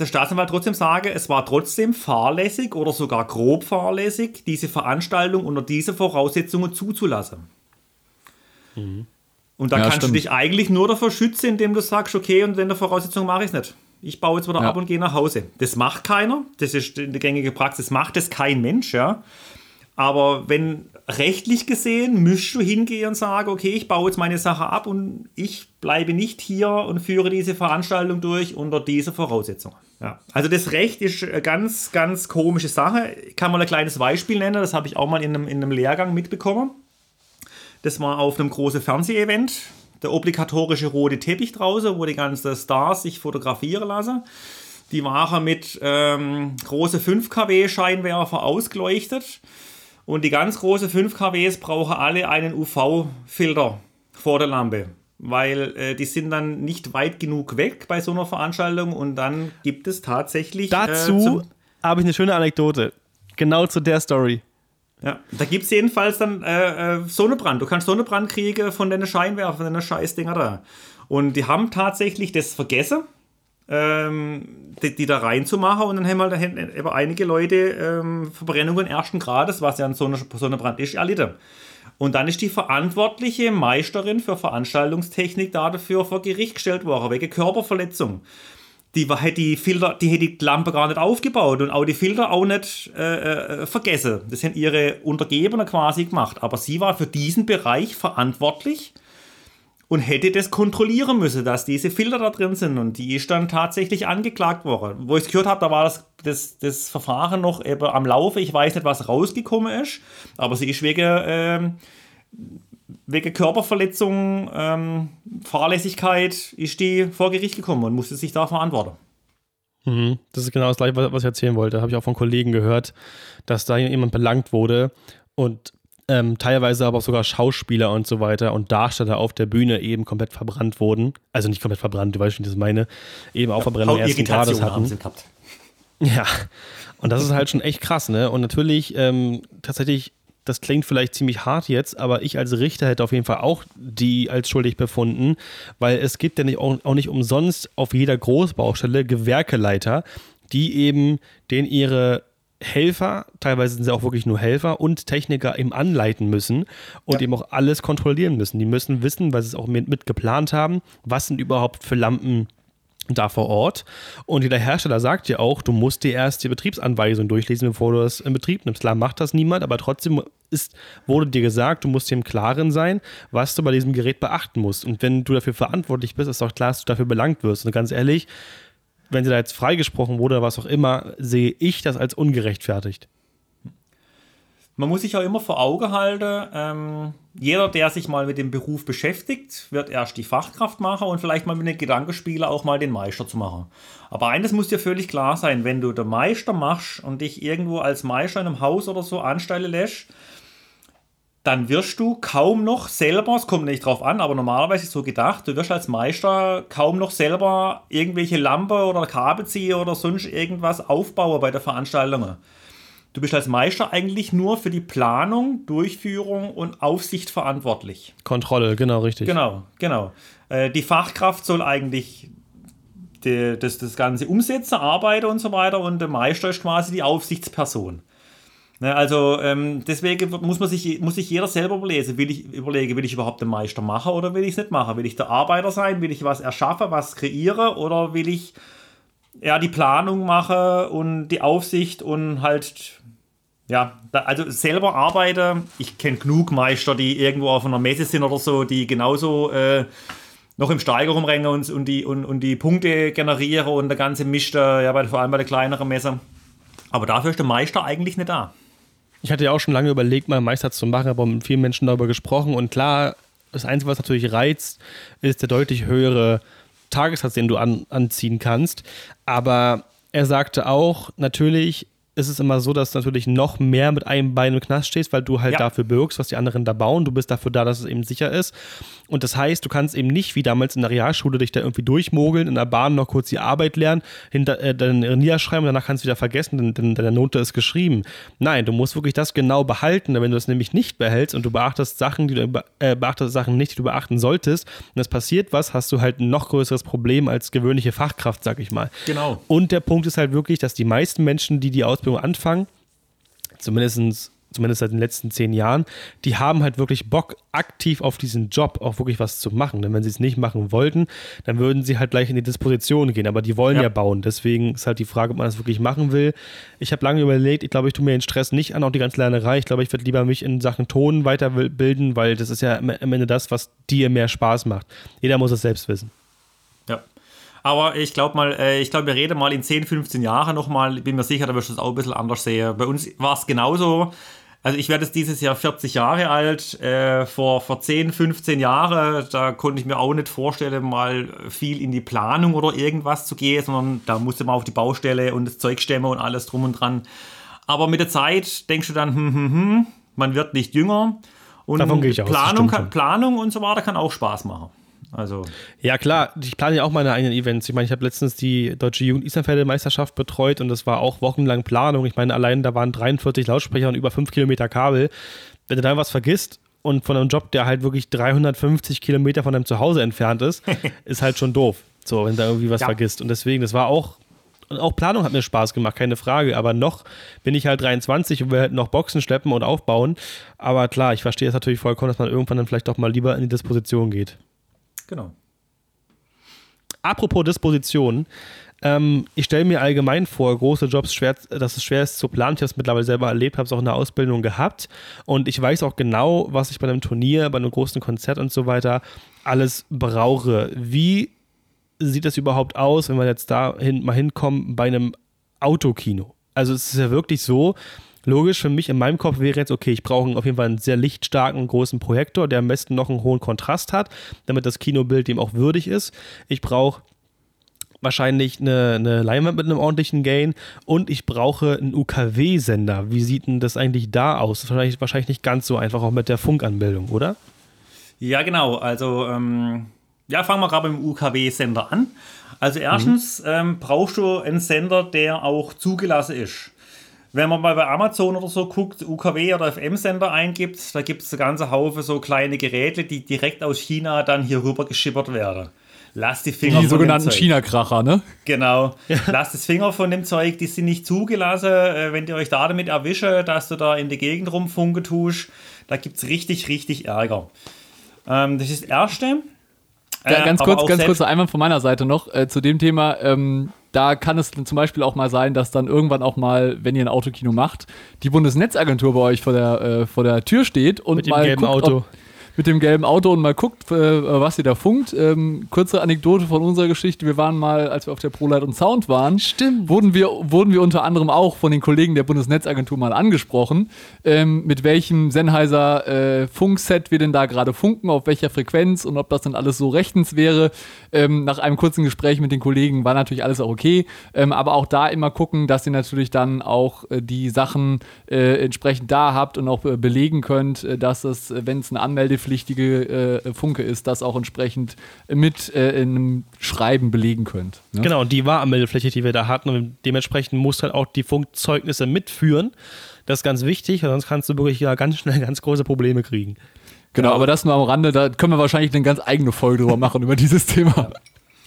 der Staatsanwalt trotzdem sagen, es war trotzdem fahrlässig oder sogar grob fahrlässig, diese Veranstaltung unter diese Voraussetzungen zuzulassen. Mhm. Und da ja, kannst stimmt. du dich eigentlich nur davor schützen, indem du sagst, okay, und wenn der Voraussetzung mache ich es nicht. Ich baue jetzt wieder ja. ab und gehe nach Hause. Das macht keiner. Das ist in der gängigen Praxis, macht das kein Mensch, ja. Aber wenn rechtlich gesehen, müsst du hingehen und sagen, okay, ich baue jetzt meine Sache ab und ich bleibe nicht hier und führe diese Veranstaltung durch unter diese Voraussetzungen. Ja. Also das Recht ist eine ganz, ganz komische Sache. Ich kann mal ein kleines Beispiel nennen, das habe ich auch mal in einem, in einem Lehrgang mitbekommen. Das war auf einem großen Fernsehevent der obligatorische rote Teppich draußen, wo die ganzen Stars sich fotografieren lassen. Die waren mit ähm, große 5 kW Scheinwerfer ausgeleuchtet. Und die ganz großen 5 kWs brauchen alle einen UV-Filter vor der Lampe. Weil äh, die sind dann nicht weit genug weg bei so einer Veranstaltung und dann gibt es tatsächlich. Äh, Dazu äh, habe ich eine schöne Anekdote. Genau zu der Story. Ja, da gibt es jedenfalls dann äh, äh, Sonnenbrand. Du kannst Sonnenbrand kriegen von deinen Scheinwerfern, von deinen Scheißdinger da. Und die haben tatsächlich das vergessen, ähm, die, die, da reinzumachen. Und dann haben halt eben einige Leute ähm, Verbrennungen ersten Grades, was ja ein Sonnenbrand ist, erlitten. Und dann ist die verantwortliche Meisterin für Veranstaltungstechnik dafür vor Gericht gestellt worden, wegen Körperverletzung die hätte die Filter, die hätte die Lampe gar nicht aufgebaut und auch die Filter auch nicht äh, äh, vergessen. Das haben ihre Untergebenen quasi gemacht. Aber sie war für diesen Bereich verantwortlich und hätte das kontrollieren müssen, dass diese Filter da drin sind. Und die ist dann tatsächlich angeklagt worden. Wo ich es gehört habe, da war das, das, das Verfahren noch eben am Laufe. Ich weiß nicht, was rausgekommen ist, aber sie ist wegen äh, wegen Körperverletzung, ähm, Fahrlässigkeit ist die vor Gericht gekommen und musste sich da verantworten. Mhm. Das ist genau das gleiche, was ich erzählen wollte. Habe ich auch von Kollegen gehört, dass da jemand belangt wurde und ähm, teilweise aber auch sogar Schauspieler und so weiter und Darsteller auf der Bühne eben komplett verbrannt wurden. Also nicht komplett verbrannt, du weißt, wie ich das meine. Eben auch ja, Verbrennung ersten Grades hatten. Ja, und das ist halt schon echt krass, ne? Und natürlich ähm, tatsächlich das klingt vielleicht ziemlich hart jetzt, aber ich als Richter hätte auf jeden Fall auch die als schuldig befunden, weil es gibt ja nicht, auch nicht umsonst auf jeder Großbaustelle Gewerkeleiter, die eben den ihre Helfer, teilweise sind sie auch wirklich nur Helfer und Techniker eben anleiten müssen und ja. eben auch alles kontrollieren müssen. Die müssen wissen, weil sie es auch mit, mit geplant haben, was sind überhaupt für Lampen da vor Ort. Und der Hersteller sagt ja auch, du musst dir erst die Betriebsanweisung durchlesen, bevor du das in Betrieb nimmst. Klar macht das niemand, aber trotzdem ist, wurde dir gesagt, du musst dir im Klaren sein, was du bei diesem Gerät beachten musst. Und wenn du dafür verantwortlich bist, ist auch klar, dass du dafür belangt wirst. Und ganz ehrlich, wenn sie da jetzt freigesprochen wurde oder was auch immer, sehe ich das als ungerechtfertigt. Man muss sich auch immer vor Augen halten, ähm, jeder, der sich mal mit dem Beruf beschäftigt, wird erst die Fachkraft machen und vielleicht mal mit den Gedankenspieler auch mal den Meister zu machen. Aber eines muss dir völlig klar sein, wenn du den Meister machst und dich irgendwo als Meister in einem Haus oder so anstellen lässt, dann wirst du kaum noch selber, es kommt nicht drauf an, aber normalerweise ist so gedacht, du wirst als Meister kaum noch selber irgendwelche Lampe oder Kabel ziehen oder sonst irgendwas aufbauen bei der Veranstaltung. Du bist als Meister eigentlich nur für die Planung, Durchführung und Aufsicht verantwortlich. Kontrolle, genau, richtig. Genau, genau. Äh, die Fachkraft soll eigentlich die, das, das Ganze umsetzen, arbeiten und so weiter und der Meister ist quasi die Aufsichtsperson. Ne, also ähm, deswegen muss man sich, muss sich jeder selber überlegen, will ich, überlegen, will ich überhaupt den Meister machen oder will ich es nicht machen? Will ich der Arbeiter sein? Will ich was erschaffen, was kreieren oder will ich ja, die Planung machen und die Aufsicht und halt ja, da, also selber arbeiten, ich kenne genug Meister, die irgendwo auf einer Messe sind oder so, die genauso äh, noch im Steiger rumrennen und, und, die, und, und die Punkte generieren und der ganze Mischt, ja, bei, vor allem bei der kleineren Messe. Aber dafür ist der Meister eigentlich nicht da. Ich hatte ja auch schon lange überlegt, mal einen Meister zu machen, aber mit vielen Menschen darüber gesprochen. Und klar, das Einzige, was natürlich reizt, ist der deutlich höhere Tagessatz, den du an, anziehen kannst. Aber er sagte auch, natürlich ist es immer so, dass du natürlich noch mehr mit einem Bein im Knast stehst, weil du halt ja. dafür bürgst, was die anderen da bauen. Du bist dafür da, dass es eben sicher ist. Und das heißt, du kannst eben nicht wie damals in der Realschule dich da irgendwie durchmogeln, in der Bahn noch kurz die Arbeit lernen, hinter, äh, dann niederschreiben und danach kannst du wieder vergessen, denn, denn deine Note ist geschrieben. Nein, du musst wirklich das genau behalten. Wenn du das nämlich nicht behältst und du beachtest Sachen, die du äh, beachtest Sachen nicht, die du beachten solltest, und es passiert was, hast du halt ein noch größeres Problem als gewöhnliche Fachkraft, sag ich mal. Genau. Und der Punkt ist halt wirklich, dass die meisten Menschen, die die Ausbildung Ausbildung anfangen, zumindest, zumindest seit den letzten zehn Jahren, die haben halt wirklich Bock, aktiv auf diesen Job auch wirklich was zu machen. Denn wenn sie es nicht machen wollten, dann würden sie halt gleich in die Disposition gehen. Aber die wollen ja, ja bauen. Deswegen ist halt die Frage, ob man das wirklich machen will. Ich habe lange überlegt, ich glaube, ich tue mir den Stress nicht an, auch die ganze Lernerei. Ich glaube, ich werde lieber mich in Sachen Ton weiterbilden, weil das ist ja am Ende das, was dir mehr Spaß macht. Jeder muss es selbst wissen. Aber ich glaube mal, äh, ich glaube, wir reden mal in 10, 15 Jahren nochmal, bin mir sicher, da wirst du es auch ein bisschen anders sehen. Bei uns war es genauso. Also ich werde jetzt dieses Jahr 40 Jahre alt. Äh, vor, vor 10, 15 Jahren, da konnte ich mir auch nicht vorstellen, mal viel in die Planung oder irgendwas zu gehen, sondern da musste man auf die Baustelle und das Zeug stemmen und alles drum und dran. Aber mit der Zeit denkst du dann, hm, hm, hm, man wird nicht jünger. Und Davon gehe ich aus, Planung, kann, Planung und so weiter kann auch Spaß machen. Also ja, klar, ich plane ja auch meine eigenen Events. Ich meine, ich habe letztens die deutsche jugend meisterschaft betreut und das war auch wochenlang Planung. Ich meine, allein da waren 43 Lautsprecher und über 5 Kilometer Kabel. Wenn du da was vergisst und von einem Job, der halt wirklich 350 Kilometer von deinem Zuhause entfernt ist, ist halt schon doof. So, wenn du da irgendwie was ja. vergisst. Und deswegen, das war auch und auch Planung hat mir Spaß gemacht, keine Frage. Aber noch bin ich halt 23 und will halt noch Boxen schleppen und aufbauen. Aber klar, ich verstehe es natürlich vollkommen, dass man irgendwann dann vielleicht doch mal lieber in die Disposition geht. Genau. Apropos Disposition, ähm, ich stelle mir allgemein vor, große Jobs, schwer, dass es schwer ist zu planen. Ich habe es mittlerweile selber erlebt, habe es auch in der Ausbildung gehabt und ich weiß auch genau, was ich bei einem Turnier, bei einem großen Konzert und so weiter alles brauche. Wie sieht das überhaupt aus, wenn wir jetzt da mal hinkommen bei einem Autokino? Also es ist ja wirklich so, logisch für mich in meinem Kopf wäre jetzt, okay, ich brauche auf jeden Fall einen sehr lichtstarken, großen Projektor, der am besten noch einen hohen Kontrast hat, damit das Kinobild dem auch würdig ist. Ich brauche wahrscheinlich eine, eine Leinwand mit einem ordentlichen Gain und ich brauche einen UKW-Sender. Wie sieht denn das eigentlich da aus? Das ist wahrscheinlich, wahrscheinlich nicht ganz so einfach auch mit der Funkanbildung, oder? Ja, genau. Also, ähm, ja, fangen wir gerade mit dem UKW-Sender an. Also erstens mhm. ähm, brauchst du einen Sender, der auch zugelassen ist. Wenn man mal bei Amazon oder so guckt, UKW oder FM-Sender eingibt, da gibt es eine ganze Haufe so kleine Geräte, die direkt aus China dann hier rüber geschippert werden. Lass die Finger die von sogenannten China-Kracher, ne? Genau. Ja. Lass das Finger von dem Zeug, die sind nicht zugelassen. Äh, wenn die euch da damit erwische, dass du da in die Gegend rumfunke tust, da gibt es richtig, richtig Ärger. Ähm, das ist das Erste. Äh, ganz kurz, ganz kurz einmal von meiner Seite noch äh, zu dem Thema. Ähm, da kann es zum Beispiel auch mal sein, dass dann irgendwann auch mal, wenn ihr ein Autokino macht, die Bundesnetzagentur bei euch vor der, äh, vor der Tür steht und Mit mal guckt, Auto. Ob, mit dem gelben Auto und mal guckt, äh, was ihr da funkt. Ähm, kurze Anekdote von unserer Geschichte. Wir waren mal, als wir auf der ProLight und Sound waren, Stimmt. Wurden, wir, wurden wir unter anderem auch von den Kollegen der Bundesnetzagentur mal angesprochen, ähm, mit welchem Sennheiser äh, Funkset wir denn da gerade funken, auf welcher Frequenz und ob das dann alles so rechtens wäre. Ähm, nach einem kurzen Gespräch mit den Kollegen war natürlich alles auch okay, ähm, aber auch da immer gucken, dass ihr natürlich dann auch äh, die Sachen äh, entsprechend da habt und auch äh, belegen könnt, äh, dass es, wenn es eine anmeldepflichtige äh, Funke ist, das auch entsprechend mit in einem Schreiben belegen könnt. Ne? Genau, die war anmeldepflichtig, die wir da hatten und dementsprechend musst halt auch die Funkzeugnisse mitführen. Das ist ganz wichtig, sonst kannst du wirklich ja ganz schnell ganz große Probleme kriegen. Genau, aber das nur am Rande, da können wir wahrscheinlich eine ganz eigene Folge drüber machen, über dieses Thema.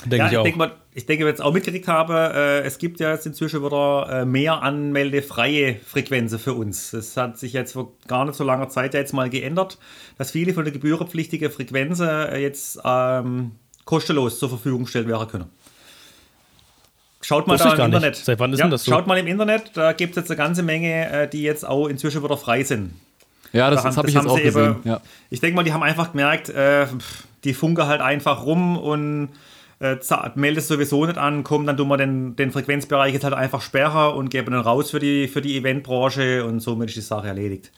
Denke ja, ich, ich denke mal, ich denke, wenn ich jetzt auch mitgekriegt habe, äh, es gibt ja jetzt inzwischen wieder äh, mehr anmeldefreie Frequenzen für uns. Das hat sich jetzt vor gar nicht so langer Zeit ja jetzt mal geändert, dass viele von den gebührenpflichtigen Frequenzen äh, jetzt ähm, kostenlos zur Verfügung gestellt werden können. Schaut mal da im Internet. Nicht. Seit wann ist ja, denn das so? Schaut mal im Internet, da gibt es jetzt eine ganze Menge, äh, die jetzt auch inzwischen wieder frei sind. Ja, das, da das habe ich jetzt auch gesehen. Eben, ja. Ich denke mal, die haben einfach gemerkt, äh, die funke halt einfach rum und äh, meldest sowieso nicht an, komm, dann tun wir den, den Frequenzbereich jetzt halt einfach sperren und geben dann raus für die, für die Eventbranche und somit ist die Sache erledigt.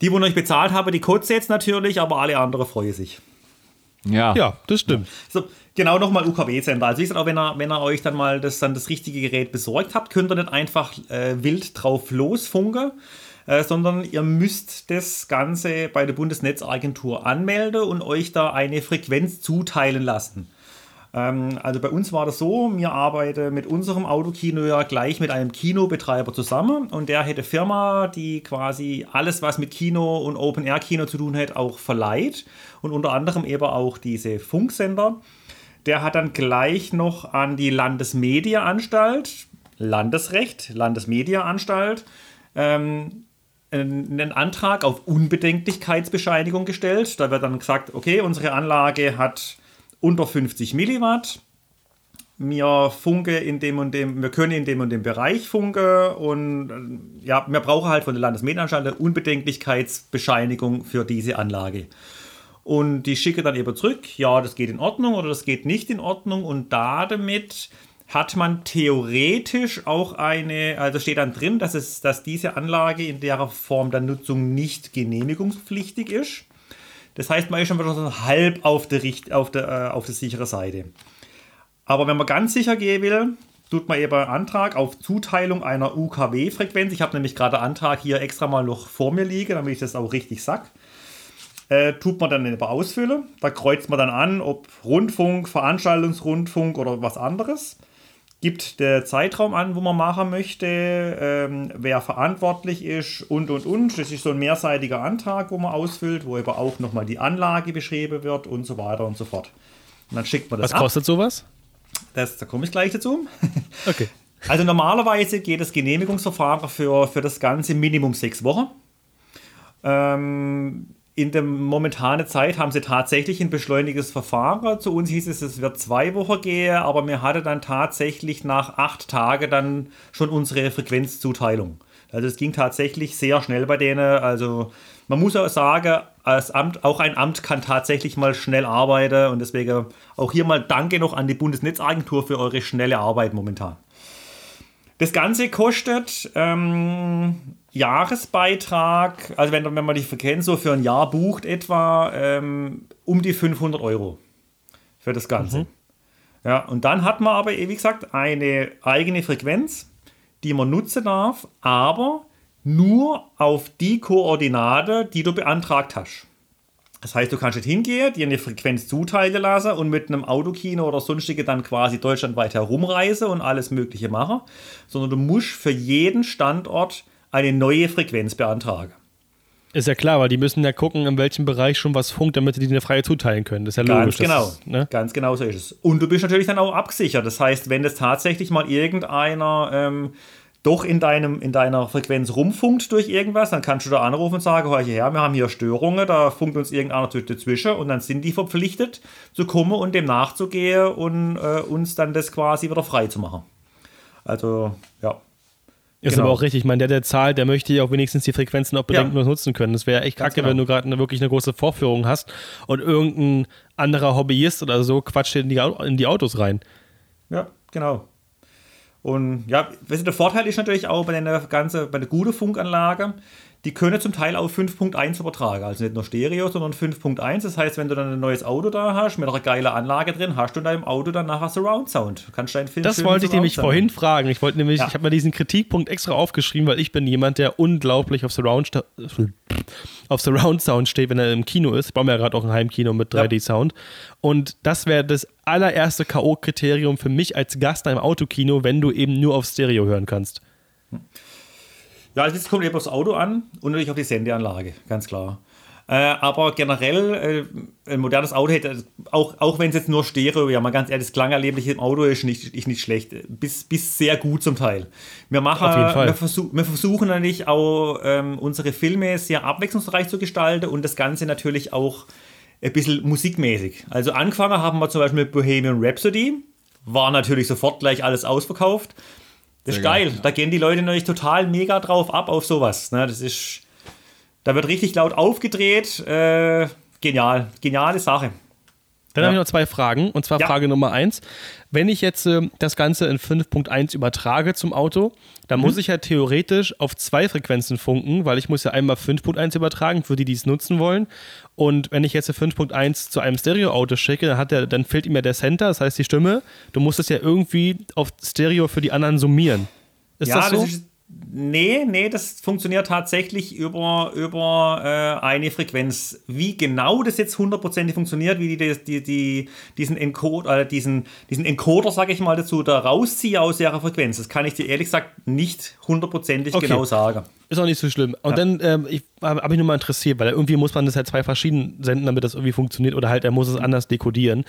Die, wo euch bezahlt habe, die kotze jetzt natürlich, aber alle anderen freuen sich. Ja, ja das stimmt. So, genau nochmal UKW-Sender. Also wie gesagt, auch wenn ihr, wenn ihr euch dann mal das, dann das richtige Gerät besorgt habt, könnt ihr nicht einfach äh, wild drauf losfunken, äh, sondern ihr müsst das Ganze bei der Bundesnetzagentur anmelden und euch da eine Frequenz zuteilen lassen. Ähm, also bei uns war das so, wir arbeiten mit unserem Autokino ja gleich mit einem Kinobetreiber zusammen und der hätte Firma, die quasi alles, was mit Kino und Open-Air-Kino zu tun hat, auch verleiht und unter anderem eben auch diese Funksender. Der hat dann gleich noch an die Landesmediaanstalt, Landesrecht, Landesmediaanstalt, ähm, einen Antrag auf Unbedenklichkeitsbescheinigung gestellt. Da wird dann gesagt, okay, unsere Anlage hat unter 50 Milliwatt. Wir funke in dem und dem, wir können in dem und dem Bereich funke und äh, ja, wir brauchen halt von der Landesmedienanstalt eine Unbedenklichkeitsbescheinigung für diese Anlage. Und die schicke dann eben zurück, ja, das geht in Ordnung oder das geht nicht in Ordnung und damit hat man theoretisch auch eine, also steht dann drin, dass, es, dass diese Anlage in der Form der Nutzung nicht genehmigungspflichtig ist. Das heißt, man ist schon wieder so halb auf der, auf der, äh, auf der sicheren Seite. Aber wenn man ganz sicher gehen will, tut man eben einen Antrag auf Zuteilung einer UKW-Frequenz. Ich habe nämlich gerade einen Antrag hier extra mal noch vor mir liegen, damit ich das auch richtig sage. Äh, tut man dann eben ausfüllen. Da kreuzt man dann an, ob Rundfunk, Veranstaltungsrundfunk oder was anderes gibt der Zeitraum an, wo man machen möchte, ähm, wer verantwortlich ist und und und. Das ist so ein mehrseitiger Antrag, wo man ausfüllt, wo aber auch nochmal die Anlage beschrieben wird und so weiter und so fort. Und dann schickt man das Was ab. kostet sowas? Das, da komme ich gleich dazu. Okay. Also normalerweise geht das Genehmigungsverfahren für, für das Ganze Minimum sechs Wochen. Ähm, in der momentanen Zeit haben sie tatsächlich ein beschleunigtes Verfahren. Zu uns hieß es, es wird zwei Wochen gehen, aber mir hatte dann tatsächlich nach acht Tagen dann schon unsere Frequenzzuteilung. Also es ging tatsächlich sehr schnell bei denen. Also man muss auch sagen, als Amt, auch ein Amt kann tatsächlich mal schnell arbeiten und deswegen auch hier mal Danke noch an die Bundesnetzagentur für eure schnelle Arbeit momentan. Das Ganze kostet ähm, Jahresbeitrag, also wenn, wenn man die kennt, so für ein Jahr bucht, etwa ähm, um die 500 Euro für das Ganze. Mhm. Ja, und dann hat man aber, wie gesagt, eine eigene Frequenz, die man nutzen darf, aber nur auf die Koordinate, die du beantragt hast. Das heißt, du kannst nicht hingehen, dir eine Frequenz zuteilen lassen und mit einem Autokino oder sonstige dann quasi deutschlandweit herumreisen und alles Mögliche machen, sondern du musst für jeden Standort eine neue Frequenz beantragen. Ist ja klar, weil die müssen ja gucken, in welchem Bereich schon was funkt, damit sie die eine freie zuteilen können. Das ist ja logisch. Ganz genau. Ist, ne? Ganz genau so ist es. Und du bist natürlich dann auch abgesichert. Das heißt, wenn das tatsächlich mal irgendeiner ähm, doch in, deinem, in deiner Frequenz rumfunkt durch irgendwas, dann kannst du da anrufen und sagen, hör her, wir haben hier Störungen, da funkt uns irgendeiner dazwischen und dann sind die verpflichtet zu kommen und dem nachzugehen und äh, uns dann das quasi wieder frei zu machen. Also, ja, Ist genau. aber auch richtig. Ich meine, der, der zahlt, der möchte ja auch wenigstens die Frequenzen auch bedenkenlos ja. nutzen können. Das wäre echt kacke, genau. wenn du gerade wirklich eine große Vorführung hast und irgendein anderer Hobbyist oder so quatscht in die, in die Autos rein. Ja, genau. Und ja, der Vorteil ist natürlich auch bei der ganze, bei der guten Funkanlage, die können zum Teil auch 5.1 übertragen. Also nicht nur Stereo, sondern 5.1. Das heißt, wenn du dann ein neues Auto da hast, mit einer geilen Anlage drin, hast du in deinem Auto dann nachher Surround Sound. Du kannst deinen Film Das wollte ich nämlich vorhin fragen. Ich wollte nämlich, ja. ich habe mir diesen Kritikpunkt extra aufgeschrieben, weil ich bin jemand, der unglaublich auf Surround, auf Surround Sound steht, wenn er im Kino ist. Ich baue mir ja gerade auch ein Heimkino mit 3D-Sound. Und das wäre das allererste K.O.-Kriterium für mich als Gast in einem Autokino, wenn du eben nur auf Stereo hören kannst. Hm. Ja, also das kommt eben aufs Auto an und natürlich auf die Sendeanlage, ganz klar. Äh, aber generell, äh, ein modernes Auto hätte, auch, auch wenn es jetzt nur Stereo, ja mal ganz ehrlich, das Klangerlebnis im Auto ist nicht, ist nicht schlecht, bis, bis sehr gut zum Teil. Wir machen. Wir, versuch, wir versuchen natürlich auch ähm, unsere Filme sehr abwechslungsreich zu gestalten und das Ganze natürlich auch ein bisschen musikmäßig. Also angefangen haben wir zum Beispiel mit Bohemian Rhapsody, war natürlich sofort gleich alles ausverkauft. Das ist geil. geil. Da gehen die Leute natürlich total mega drauf ab auf sowas. Ne? Das ist, da wird richtig laut aufgedreht. Äh, genial. Geniale Sache. Dann ja. habe ich noch zwei Fragen. Und zwar ja. Frage Nummer eins. Wenn ich jetzt äh, das Ganze in 5.1 übertrage zum Auto, dann mhm. muss ich ja theoretisch auf zwei Frequenzen funken, weil ich muss ja einmal 5.1 übertragen, für die, die es nutzen wollen. Und wenn ich jetzt 5.1 zu einem Stereo-Auto schicke, dann, hat der, dann fehlt ihm ja der Center, das heißt die Stimme. Du musst es ja irgendwie auf Stereo für die anderen summieren. Ist ja, das so? Das ist Nee, nee, das funktioniert tatsächlich über, über äh, eine Frequenz. Wie genau das jetzt hundertprozentig funktioniert, wie die, die, die, diesen, Encoder, äh, diesen, diesen Encoder, sage ich mal dazu, da rausziehe aus ihrer Frequenz, das kann ich dir ehrlich gesagt nicht hundertprozentig okay. genau sagen. Ist auch nicht so schlimm. Und ja. dann ähm, ich, habe hab mich nur mal interessiert, weil irgendwie muss man das halt zwei verschieden senden, damit das irgendwie funktioniert, oder halt er muss es anders dekodieren.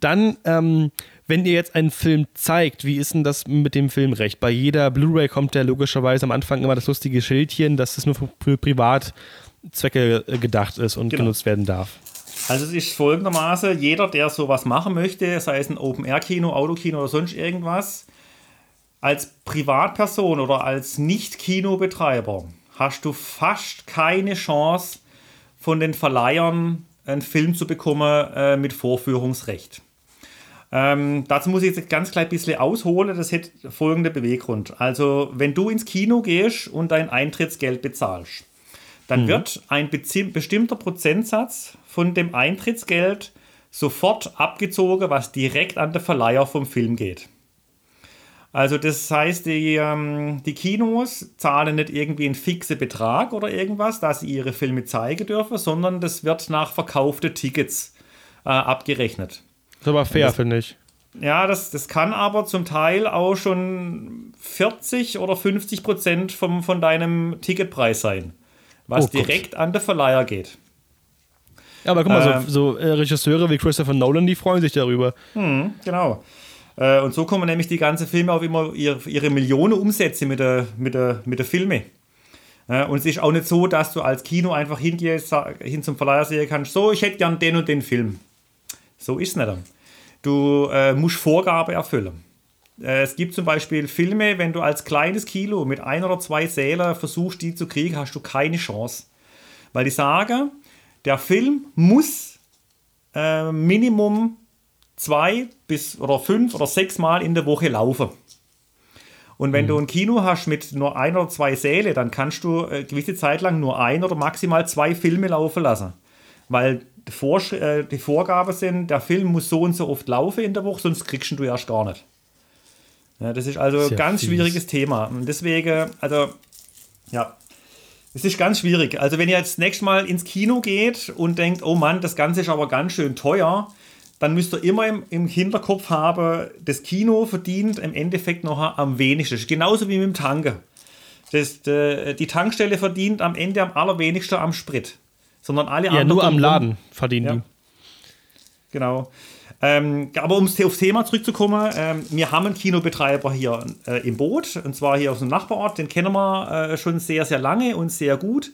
Dann ähm, wenn ihr jetzt einen Film zeigt, wie ist denn das mit dem Filmrecht? Bei jeder Blu-ray kommt ja logischerweise am Anfang immer das lustige Schildchen, dass es nur für Privatzwecke äh, gedacht ist und genau. genutzt werden darf. Also es ist folgendermaßen, jeder, der sowas machen möchte, sei es ein Open-Air-Kino, Autokino oder sonst irgendwas, als Privatperson oder als Nicht-Kinobetreiber hast du fast keine Chance, von den Verleihern einen Film zu bekommen äh, mit Vorführungsrecht. Ähm, dazu muss ich jetzt ganz klein bisschen ausholen. Das hat folgende Beweggrund. Also, wenn du ins Kino gehst und dein Eintrittsgeld bezahlst, dann mhm. wird ein bestimmter Prozentsatz von dem Eintrittsgeld sofort abgezogen, was direkt an den Verleiher vom Film geht. Also das heißt, die, ähm, die Kinos zahlen nicht irgendwie einen fixen Betrag oder irgendwas, dass sie ihre Filme zeigen dürfen, sondern das wird nach verkauften Tickets äh, abgerechnet. Das ist aber fair, finde ich. Ja, das, das kann aber zum Teil auch schon 40 oder 50 Prozent vom, von deinem Ticketpreis sein, was oh, direkt an den Verleiher geht. Ja, aber guck mal, äh, so, so äh, Regisseure wie Christopher Nolan, die freuen sich darüber. Hm, genau. Äh, und so kommen nämlich die ganzen Filme auf immer ihre, ihre Millionen Umsätze mit der, mit der, mit der Filme. Äh, und es ist auch nicht so, dass du als Kino einfach hingehst, hin zum Verleiher sehen kannst, so, ich hätte gern den und den Film. So ist es nicht. Du äh, musst Vorgabe erfüllen. Äh, es gibt zum Beispiel Filme, wenn du als kleines Kilo mit ein oder zwei Säler versuchst, die zu kriegen, hast du keine Chance. Weil die sagen, der Film muss äh, Minimum zwei bis oder fünf oder sechs Mal in der Woche laufen. Und wenn mhm. du ein Kino hast mit nur ein oder zwei Säle, dann kannst du eine äh, gewisse Zeit lang nur ein oder maximal zwei Filme laufen lassen. Weil Vorsch äh, die Vorgabe sind, der Film muss so und so oft laufen in der Woche, sonst kriegst du erst gar nicht. Ja, das ist also ein ganz fies. schwieriges Thema. Und deswegen, also, ja, es ist ganz schwierig. Also, wenn ihr jetzt nächstes Mal ins Kino geht und denkt, oh Mann, das Ganze ist aber ganz schön teuer, dann müsst ihr immer im, im Hinterkopf haben, das Kino verdient im Endeffekt noch am wenigsten. Genauso wie mit dem Tanken. Das, die Tankstelle verdient am Ende am allerwenigsten am Sprit sondern alle anderen. Ja, nur am Laden verdienen ja. die. Genau. Ähm, aber um aufs Thema zurückzukommen, ähm, wir haben einen Kinobetreiber hier äh, im Boot, und zwar hier aus dem Nachbarort, den kennen wir äh, schon sehr, sehr lange und sehr gut.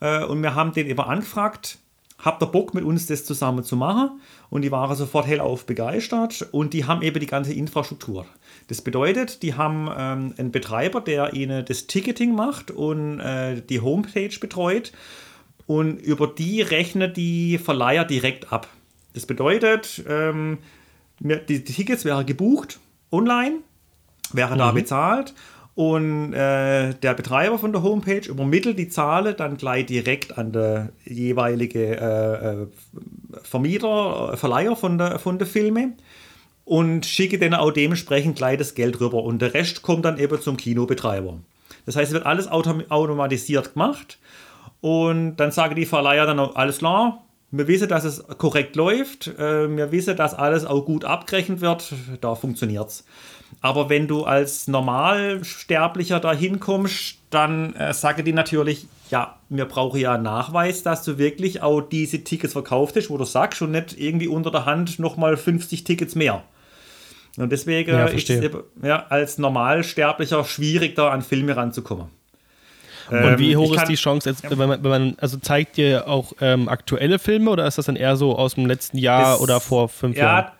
Äh, und wir haben den immer angefragt, habt ihr Bock mit uns das zusammen zu machen? Und die waren sofort hellauf begeistert und die haben eben die ganze Infrastruktur. Das bedeutet, die haben ähm, einen Betreiber, der ihnen das Ticketing macht und äh, die Homepage betreut und über die rechnet die Verleiher direkt ab. Das bedeutet, ähm, die Tickets wären gebucht online, wäre mhm. da bezahlt und äh, der Betreiber von der Homepage übermittelt die Zahlen dann gleich direkt an der jeweilige äh, äh Vermieter, äh, Verleiher von der, von der Filme und schicke dann auch dementsprechend gleich das Geld rüber. Und der Rest kommt dann eben zum Kinobetreiber. Das heißt, es wird alles automatisiert gemacht. Und dann sagen die Verleiher dann auch, alles klar, wir wissen, dass es korrekt läuft, äh, wir wissen, dass alles auch gut abgerechnet wird, da funktioniert es. Aber wenn du als Normalsterblicher da hinkommst, dann äh, sage die natürlich, ja, wir brauchen ja einen Nachweis, dass du wirklich auch diese Tickets verkauft hast, wo du sagst und nicht irgendwie unter der Hand nochmal 50 Tickets mehr. Und deswegen ja, ist es ja, als Normalsterblicher schwierig, da an Filme ranzukommen. Und ähm, wie hoch ist die Chance, jetzt, wenn, man, wenn man, also zeigt ihr auch ähm, aktuelle Filme oder ist das dann eher so aus dem letzten Jahr das, oder vor fünf ja, Jahren?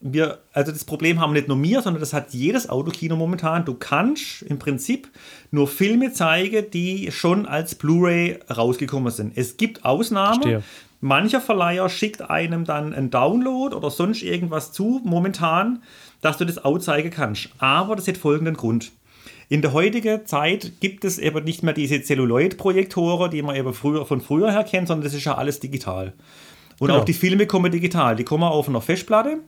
Wir, also das Problem haben nicht nur wir, sondern das hat jedes Autokino momentan. Du kannst im Prinzip nur Filme zeigen, die schon als Blu-ray rausgekommen sind. Es gibt Ausnahmen. Verstehe. Mancher Verleiher schickt einem dann einen Download oder sonst irgendwas zu, momentan, dass du das auch zeigen kannst. Aber das hat folgenden Grund. In der heutigen Zeit gibt es eben nicht mehr diese Celluloid-Projektoren, die man eben früher, von früher her kennt, sondern das ist ja alles digital. Und genau. auch die Filme kommen digital. Die kommen auf einer Festplatte,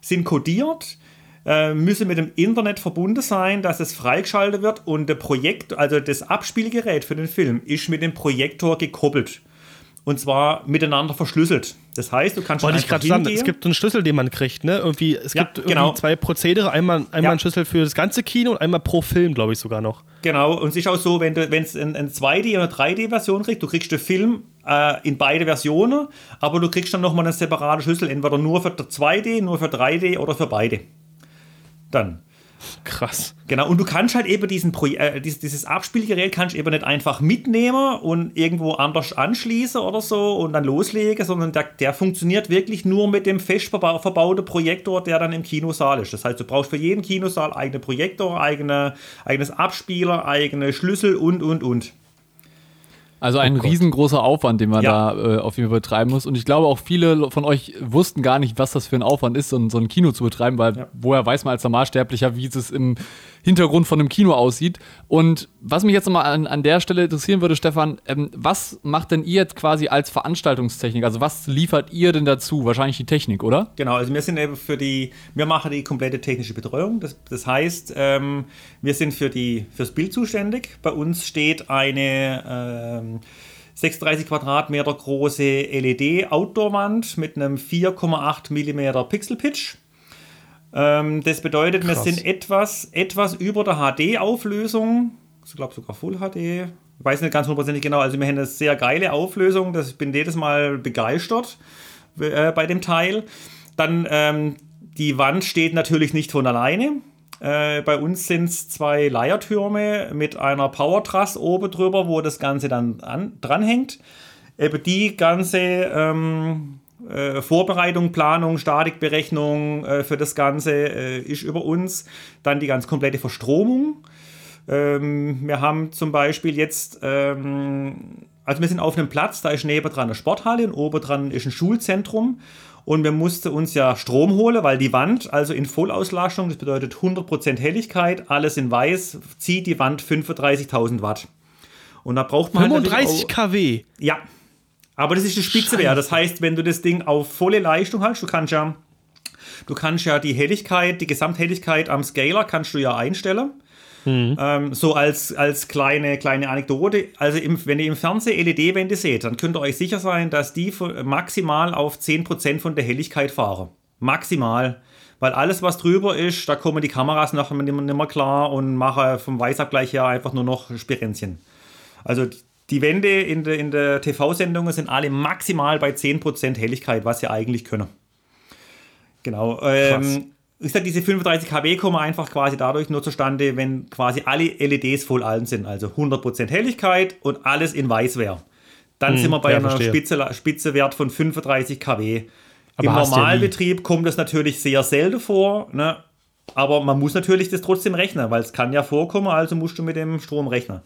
sind kodiert, äh, müssen mit dem Internet verbunden sein, dass es freigeschaltet wird und der Projekt, also das Abspielgerät für den Film, ist mit dem Projektor gekoppelt und zwar miteinander verschlüsselt. Das heißt, du kannst Wollte ich gerade sagen, es gibt einen Schlüssel, den man kriegt, ne? Irgendwie, es ja, gibt genau. zwei Prozedere, einmal, einmal ja. ein Schlüssel für das ganze Kino und einmal pro Film, glaube ich sogar noch. Genau, und es ist auch so, wenn du wenn es eine 2D- oder 3D-Version kriegst, du kriegst den Film äh, in beide Versionen, aber du kriegst dann nochmal eine separate Schlüssel, entweder nur für 2D, nur für 3D oder für beide. Dann. Krass. Genau, und du kannst halt eben diesen Pro äh, dieses, dieses Abspielgerät kannst eben nicht einfach mitnehmen und irgendwo anders anschließen oder so und dann loslegen, sondern der, der funktioniert wirklich nur mit dem fest verbauten Projektor, der dann im Kinosaal ist. Das heißt, du brauchst für jeden Kinosaal eigene Projektor, eigene, eigenes Abspieler, eigene Schlüssel und, und, und. Also ein oh riesengroßer Aufwand, den man ja. da äh, auf jeden Fall betreiben muss. Und ich glaube auch viele von euch wussten gar nicht, was das für ein Aufwand ist, so, so ein Kino zu betreiben, weil ja. woher weiß man als Normalsterblicher, wie es im Hintergrund von einem Kino aussieht. Und was mich jetzt nochmal an, an der Stelle interessieren würde, Stefan, ähm, was macht denn ihr jetzt quasi als Veranstaltungstechnik? Also was liefert ihr denn dazu? Wahrscheinlich die Technik, oder? Genau, also wir sind eben für die, wir machen die komplette technische Betreuung. Das, das heißt, ähm, wir sind für die, fürs Bild zuständig. Bei uns steht eine ähm, 36 Quadratmeter große LED-Outdoor-Wand mit einem 4,8 mm Pixel-Pitch ähm, das bedeutet, Krass. wir sind etwas, etwas über der HD-Auflösung. Ich glaube sogar Full HD. Ich weiß nicht ganz hundertprozentig genau. Also wir haben eine sehr geile Auflösung. Das, ich bin jedes Mal begeistert äh, bei dem Teil. Dann ähm, die Wand steht natürlich nicht von alleine. Äh, bei uns sind es zwei Leiertürme mit einer Powertruss oben drüber, wo das Ganze dann an, dranhängt. Eben die ganze ähm, äh, Vorbereitung, Planung, Statikberechnung äh, für das Ganze äh, ist über uns. Dann die ganz komplette Verstromung. Ähm, wir haben zum Beispiel jetzt, ähm, also wir sind auf einem Platz, da ist neben dran eine Sporthalle und oben dran ist ein Schulzentrum. Und wir mussten uns ja Strom holen, weil die Wand, also in Vollauslastung, das bedeutet 100% Helligkeit, alles in weiß, zieht die Wand 35.000 Watt. Und da braucht man 35 halt kW? Ja, aber das ist die Spitze wert. Das heißt, wenn du das Ding auf volle Leistung hast, du kannst ja, du kannst ja die Helligkeit, die Gesamthelligkeit am Scaler kannst du ja einstellen. Mhm. Ähm, so als, als kleine, kleine Anekdote. Also im, wenn ihr im Fernsehen LED-Wände seht, dann könnt ihr euch sicher sein, dass die maximal auf 10% von der Helligkeit fahren. Maximal. Weil alles, was drüber ist, da kommen die Kameras nachher nicht mehr klar und machen vom Weißabgleich her einfach nur noch Spirenzchen. Also die Wände in der, in der TV-Sendung sind alle maximal bei 10% Helligkeit, was sie eigentlich können. Genau. Ähm, ich sage, diese 35 kW kommen einfach quasi dadurch nur zustande, wenn quasi alle LEDs voll allen sind. Also 100% Helligkeit und alles in weiß wäre. dann hm, sind wir bei ja, einer Spitze, Spitzewert von 35 kW. Aber Im Normalbetrieb kommt das natürlich sehr selten vor, ne? aber man muss natürlich das trotzdem rechnen, weil es kann ja vorkommen, also musst du mit dem Strom rechnen.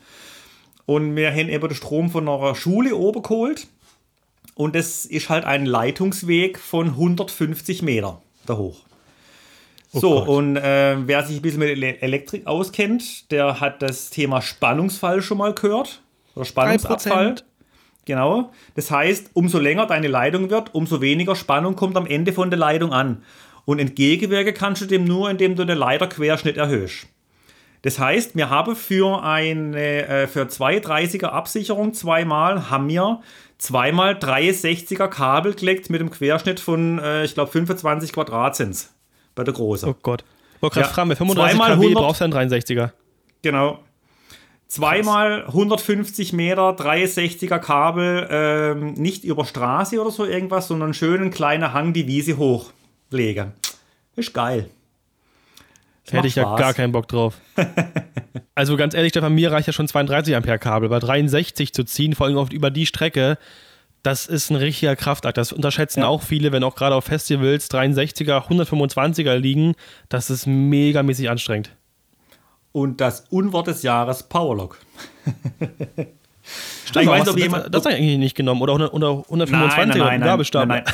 Und wir haben eben den Strom von einer Schule oben geholt und das ist halt ein Leitungsweg von 150 Meter da hoch. Oh so, Gott. und äh, wer sich ein bisschen mit Elektrik auskennt, der hat das Thema Spannungsfall schon mal gehört. Oder Spannungsabfall. 3%. Genau. Das heißt, umso länger deine Leitung wird, umso weniger Spannung kommt am Ende von der Leitung an. Und entgegenwirken kannst du dem nur, indem du den Leiterquerschnitt erhöhst. Das heißt, wir haben für eine äh, für zwei 30er Absicherung zweimal haben wir zweimal 360er Kabel gelegt mit einem Querschnitt von äh, ich glaube 25 Quadrat sind bei der großen. Oh Gott. Wollte gerade ja. fragen, mit 35 zweimal kW 100, brauchst du einen 63er. Genau. Zweimal 150 Meter, 360er Kabel, ähm, nicht über Straße oder so irgendwas, sondern einen schönen kleinen Hang die Wiese hochlegen. Ist geil. Hätte ich ja gar keinen Bock drauf. also ganz ehrlich, Stefan, mir reicht ja schon 32 Ampere Kabel. Bei 63 zu ziehen, vor allem oft über die Strecke, das ist ein richtiger Kraftakt. Das unterschätzen ja. auch viele, wenn auch gerade auf Festivals 63er, 125er liegen. Das ist megamäßig anstrengend und das Unwort des Jahres Powerlock. Stimmt, ich weiß, ob jemand, das, das habe ich eigentlich nicht genommen. Oder 100, 125 nein, nein, nein, nein,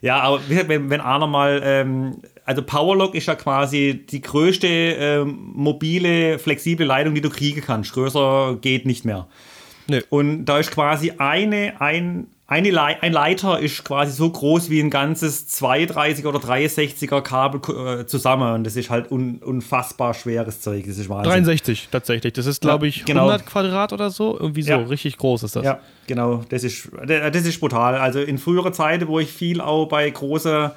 Ja, aber wenn, wenn einer mal, ähm, also Powerlock ist ja quasi die größte ähm, mobile, flexible Leitung, die du kriegen kannst. Größer geht nicht mehr. Nee. Und da ist quasi eine, ein, eine Le ein Leiter ist quasi so groß wie ein ganzes 32 oder 63er Kabel äh, zusammen und das ist halt un unfassbar schweres Zeug. Das ist Wahnsinn. 63 tatsächlich. Das ist, glaube ich, ja, genau. 100 Quadrat oder so. Irgendwie so. Ja. Richtig groß ist das. Ja, genau. Das ist, das ist brutal. Also in früherer Zeit, wo ich viel auch bei großen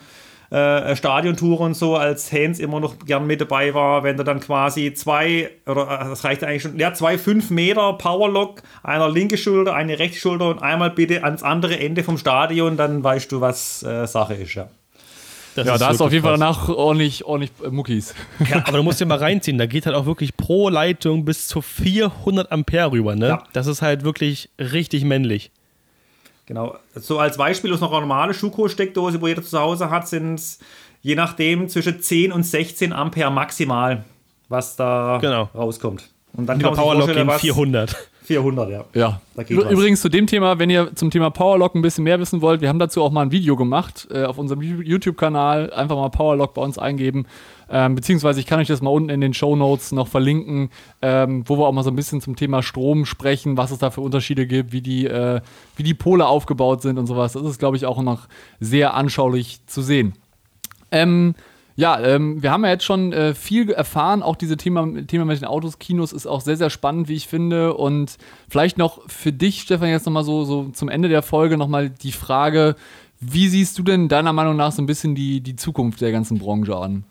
äh, Stadiontour und so, als Hans immer noch gern mit dabei war, wenn du dann quasi zwei, oder äh, das reicht eigentlich schon, ja, zwei fünf Meter Powerlock, einer linke Schulter, eine rechte Schulter und einmal bitte ans andere Ende vom Stadion, dann weißt du, was äh, Sache ist, ja. Das ja, ist da hast du auf jeden Fall danach ordentlich, ordentlich Muckis. Ja, aber du musst dir mal reinziehen, da geht halt auch wirklich pro Leitung bis zu 400 Ampere rüber, ne? Ja. Das ist halt wirklich richtig männlich. Genau. So als Beispiel ist noch eine normale Schuko-Steckdose, wo jeder zu Hause hat, sind es je nachdem zwischen 10 und 16 Ampere maximal, was da genau. rauskommt. Und dann kann man Powerlock gehen 400. 400, ja. Ja. Übrigens zu dem Thema, wenn ihr zum Thema Powerlock ein bisschen mehr wissen wollt, wir haben dazu auch mal ein Video gemacht äh, auf unserem YouTube-Kanal. Einfach mal Powerlock bei uns eingeben. Ähm, beziehungsweise ich kann euch das mal unten in den Show Notes noch verlinken, ähm, wo wir auch mal so ein bisschen zum Thema Strom sprechen, was es da für Unterschiede gibt, wie die, äh, wie die Pole aufgebaut sind und sowas. Das ist, glaube ich, auch noch sehr anschaulich zu sehen. Ähm, ja, ähm, wir haben ja jetzt schon äh, viel erfahren. Auch dieses Thema, Thema mit den Autos, Kinos ist auch sehr, sehr spannend, wie ich finde. Und vielleicht noch für dich, Stefan, jetzt nochmal so, so zum Ende der Folge nochmal die Frage, wie siehst du denn deiner Meinung nach so ein bisschen die, die Zukunft der ganzen Branche an?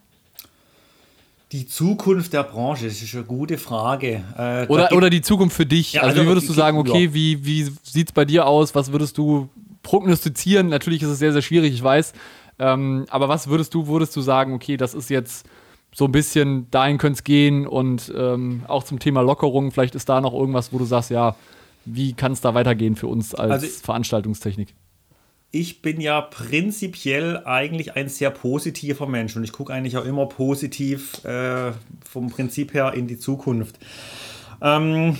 Die Zukunft der Branche, das ist eine gute Frage. Äh, oder, oder die Zukunft für dich. Ja, also, wie würdest du sagen, okay, ja. wie, wie sieht es bei dir aus? Was würdest du prognostizieren? Natürlich ist es sehr, sehr schwierig, ich weiß. Ähm, aber was würdest du, würdest du sagen, okay, das ist jetzt so ein bisschen, dahin könnte es gehen und ähm, auch zum Thema Lockerung, vielleicht ist da noch irgendwas, wo du sagst, ja, wie kann es da weitergehen für uns als also, Veranstaltungstechnik? Ich bin ja prinzipiell eigentlich ein sehr positiver Mensch und ich gucke eigentlich auch immer positiv äh, vom Prinzip her in die Zukunft. Ähm,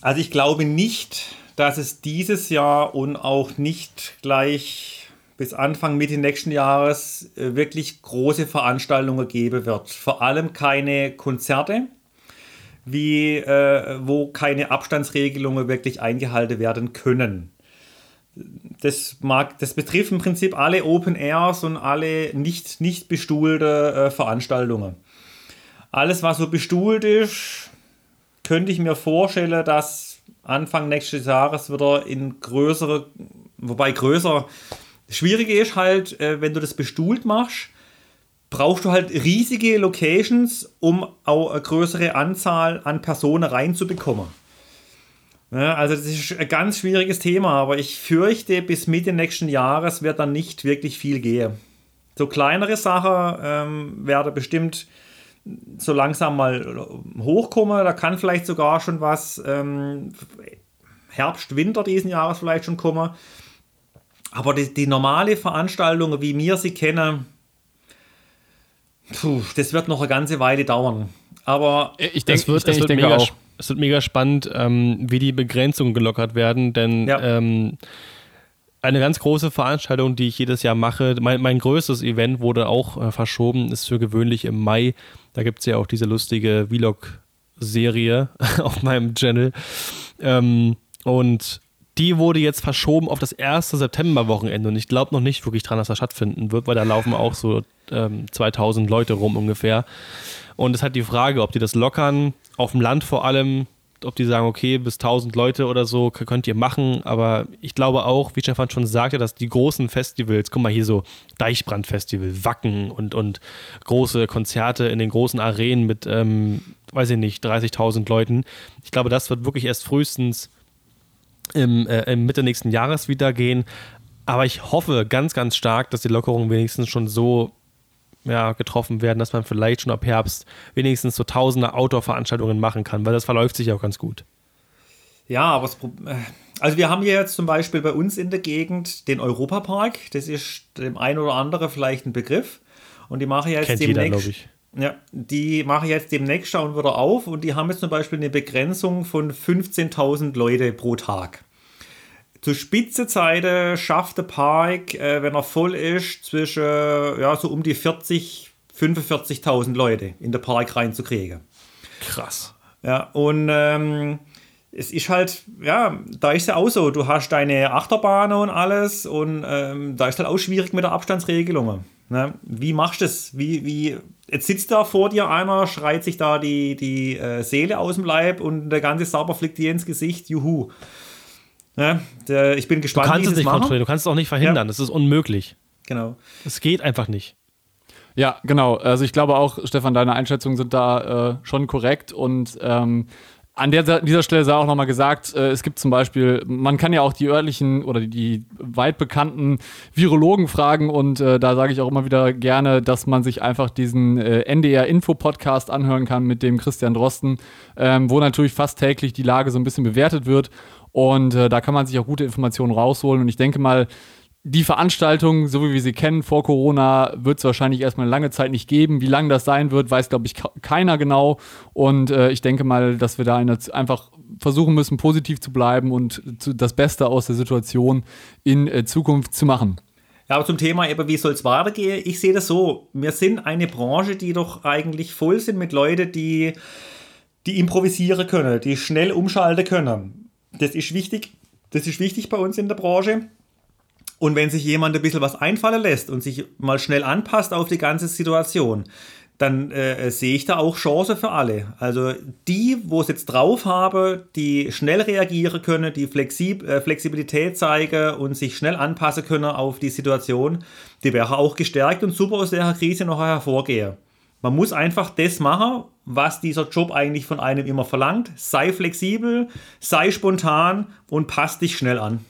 also ich glaube nicht, dass es dieses Jahr und auch nicht gleich bis Anfang Mitte nächsten Jahres äh, wirklich große Veranstaltungen geben wird. Vor allem keine Konzerte, wie, äh, wo keine Abstandsregelungen wirklich eingehalten werden können das, mag, das betrifft im Prinzip alle Open Airs und alle nicht, nicht bestuhlte äh, Veranstaltungen. Alles, was so bestuhlt ist, könnte ich mir vorstellen, dass Anfang nächstes Jahres wieder in größere, wobei größer, schwierig ist halt, äh, wenn du das bestuhlt machst, brauchst du halt riesige Locations, um auch eine größere Anzahl an Personen reinzubekommen. Ja, also das ist ein ganz schwieriges Thema, aber ich fürchte, bis Mitte nächsten Jahres wird dann nicht wirklich viel gehen. So kleinere Sachen ähm, werden bestimmt so langsam mal hochkommen. Da kann vielleicht sogar schon was. Ähm, Herbst, Winter diesen Jahres vielleicht schon kommen. Aber die, die normale Veranstaltung, wie wir sie kennen, puh, das wird noch eine ganze Weile dauern. Aber ich, denk, wird, ich, denk, ich denke mega, auch. Es wird mega spannend, ähm, wie die Begrenzungen gelockert werden, denn ja. ähm, eine ganz große Veranstaltung, die ich jedes Jahr mache. Mein, mein größtes Event wurde auch äh, verschoben, ist für gewöhnlich im Mai. Da gibt es ja auch diese lustige Vlog-Serie auf meinem Channel. Ähm, und die wurde jetzt verschoben auf das erste Septemberwochenende und ich glaube noch nicht wirklich dran, dass das stattfinden wird, weil da laufen auch so ähm, 2000 Leute rum ungefähr. Und es hat die Frage, ob die das lockern, auf dem Land vor allem, ob die sagen, okay, bis 1000 Leute oder so könnt ihr machen, aber ich glaube auch, wie Stefan schon sagte, dass die großen Festivals, guck mal hier so Deichbrand-Festival, Wacken und, und große Konzerte in den großen Arenen mit, ähm, weiß ich nicht, 30.000 Leuten, ich glaube, das wird wirklich erst frühestens im, äh, im Mitte nächsten Jahres wieder gehen. Aber ich hoffe ganz, ganz stark, dass die Lockerungen wenigstens schon so ja, getroffen werden, dass man vielleicht schon ab Herbst wenigstens so tausende Outdoor-Veranstaltungen machen kann, weil das verläuft sich auch ganz gut. Ja, aber äh, also wir haben hier jetzt zum Beispiel bei uns in der Gegend den Europapark. Das ist dem einen oder anderen vielleicht ein Begriff. Und die machen jetzt Kennt demnächst. Jeder, ja, die machen jetzt demnächst schauen wieder auf und die haben jetzt zum Beispiel eine Begrenzung von 15.000 Leute pro Tag. Zur Spitzezeiten schafft der Park, äh, wenn er voll ist, zwischen ja, so um die 40, 45.000 Leute in den Park reinzukriegen. Krass. Ja, und ähm, es ist halt, ja, da ist ja auch so, du hast deine Achterbahn und alles und ähm, da ist halt auch schwierig mit der Abstandsregelung. Ne? Wie machst du das? Wie, wie, jetzt sitzt da vor dir einer, schreit sich da die, die äh, Seele aus dem Leib und der ganze Sauber fliegt dir ins Gesicht, juhu. Ja, der, ich bin gespannt, du kannst es nicht machen. kontrollieren, du kannst es auch nicht verhindern, ja. das ist unmöglich. Genau. Es geht einfach nicht. Ja, genau. Also ich glaube auch, Stefan, deine Einschätzungen sind da äh, schon korrekt und ähm, an der, dieser Stelle sei auch nochmal gesagt, äh, es gibt zum Beispiel, man kann ja auch die örtlichen oder die, die weit bekannten Virologen fragen und äh, da sage ich auch immer wieder gerne, dass man sich einfach diesen äh, NDR-Info-Podcast anhören kann mit dem Christian Drosten, ähm, wo natürlich fast täglich die Lage so ein bisschen bewertet wird und äh, da kann man sich auch gute Informationen rausholen. Und ich denke mal, die Veranstaltung, so wie wir sie kennen vor Corona, wird es wahrscheinlich erstmal eine lange Zeit nicht geben. Wie lange das sein wird, weiß, glaube ich, keiner genau. Und äh, ich denke mal, dass wir da einfach versuchen müssen, positiv zu bleiben und zu, das Beste aus der Situation in äh, Zukunft zu machen. Ja, aber zum Thema eben, wie soll es weitergehen? Ich sehe das so. Wir sind eine Branche, die doch eigentlich voll sind mit Leuten, die, die improvisieren können, die schnell umschalten können das ist wichtig. Das ist wichtig bei uns in der Branche. Und wenn sich jemand ein bisschen was einfallen lässt und sich mal schnell anpasst auf die ganze Situation, dann äh, sehe ich da auch Chance für alle. Also die, wo es jetzt drauf habe, die schnell reagieren können, die Flexib äh, Flexibilität zeigen und sich schnell anpassen können auf die Situation, die wäre auch gestärkt und super aus der Krise noch hervorgehen. Man muss einfach das machen, was dieser Job eigentlich von einem immer verlangt. Sei flexibel, sei spontan und passt dich schnell an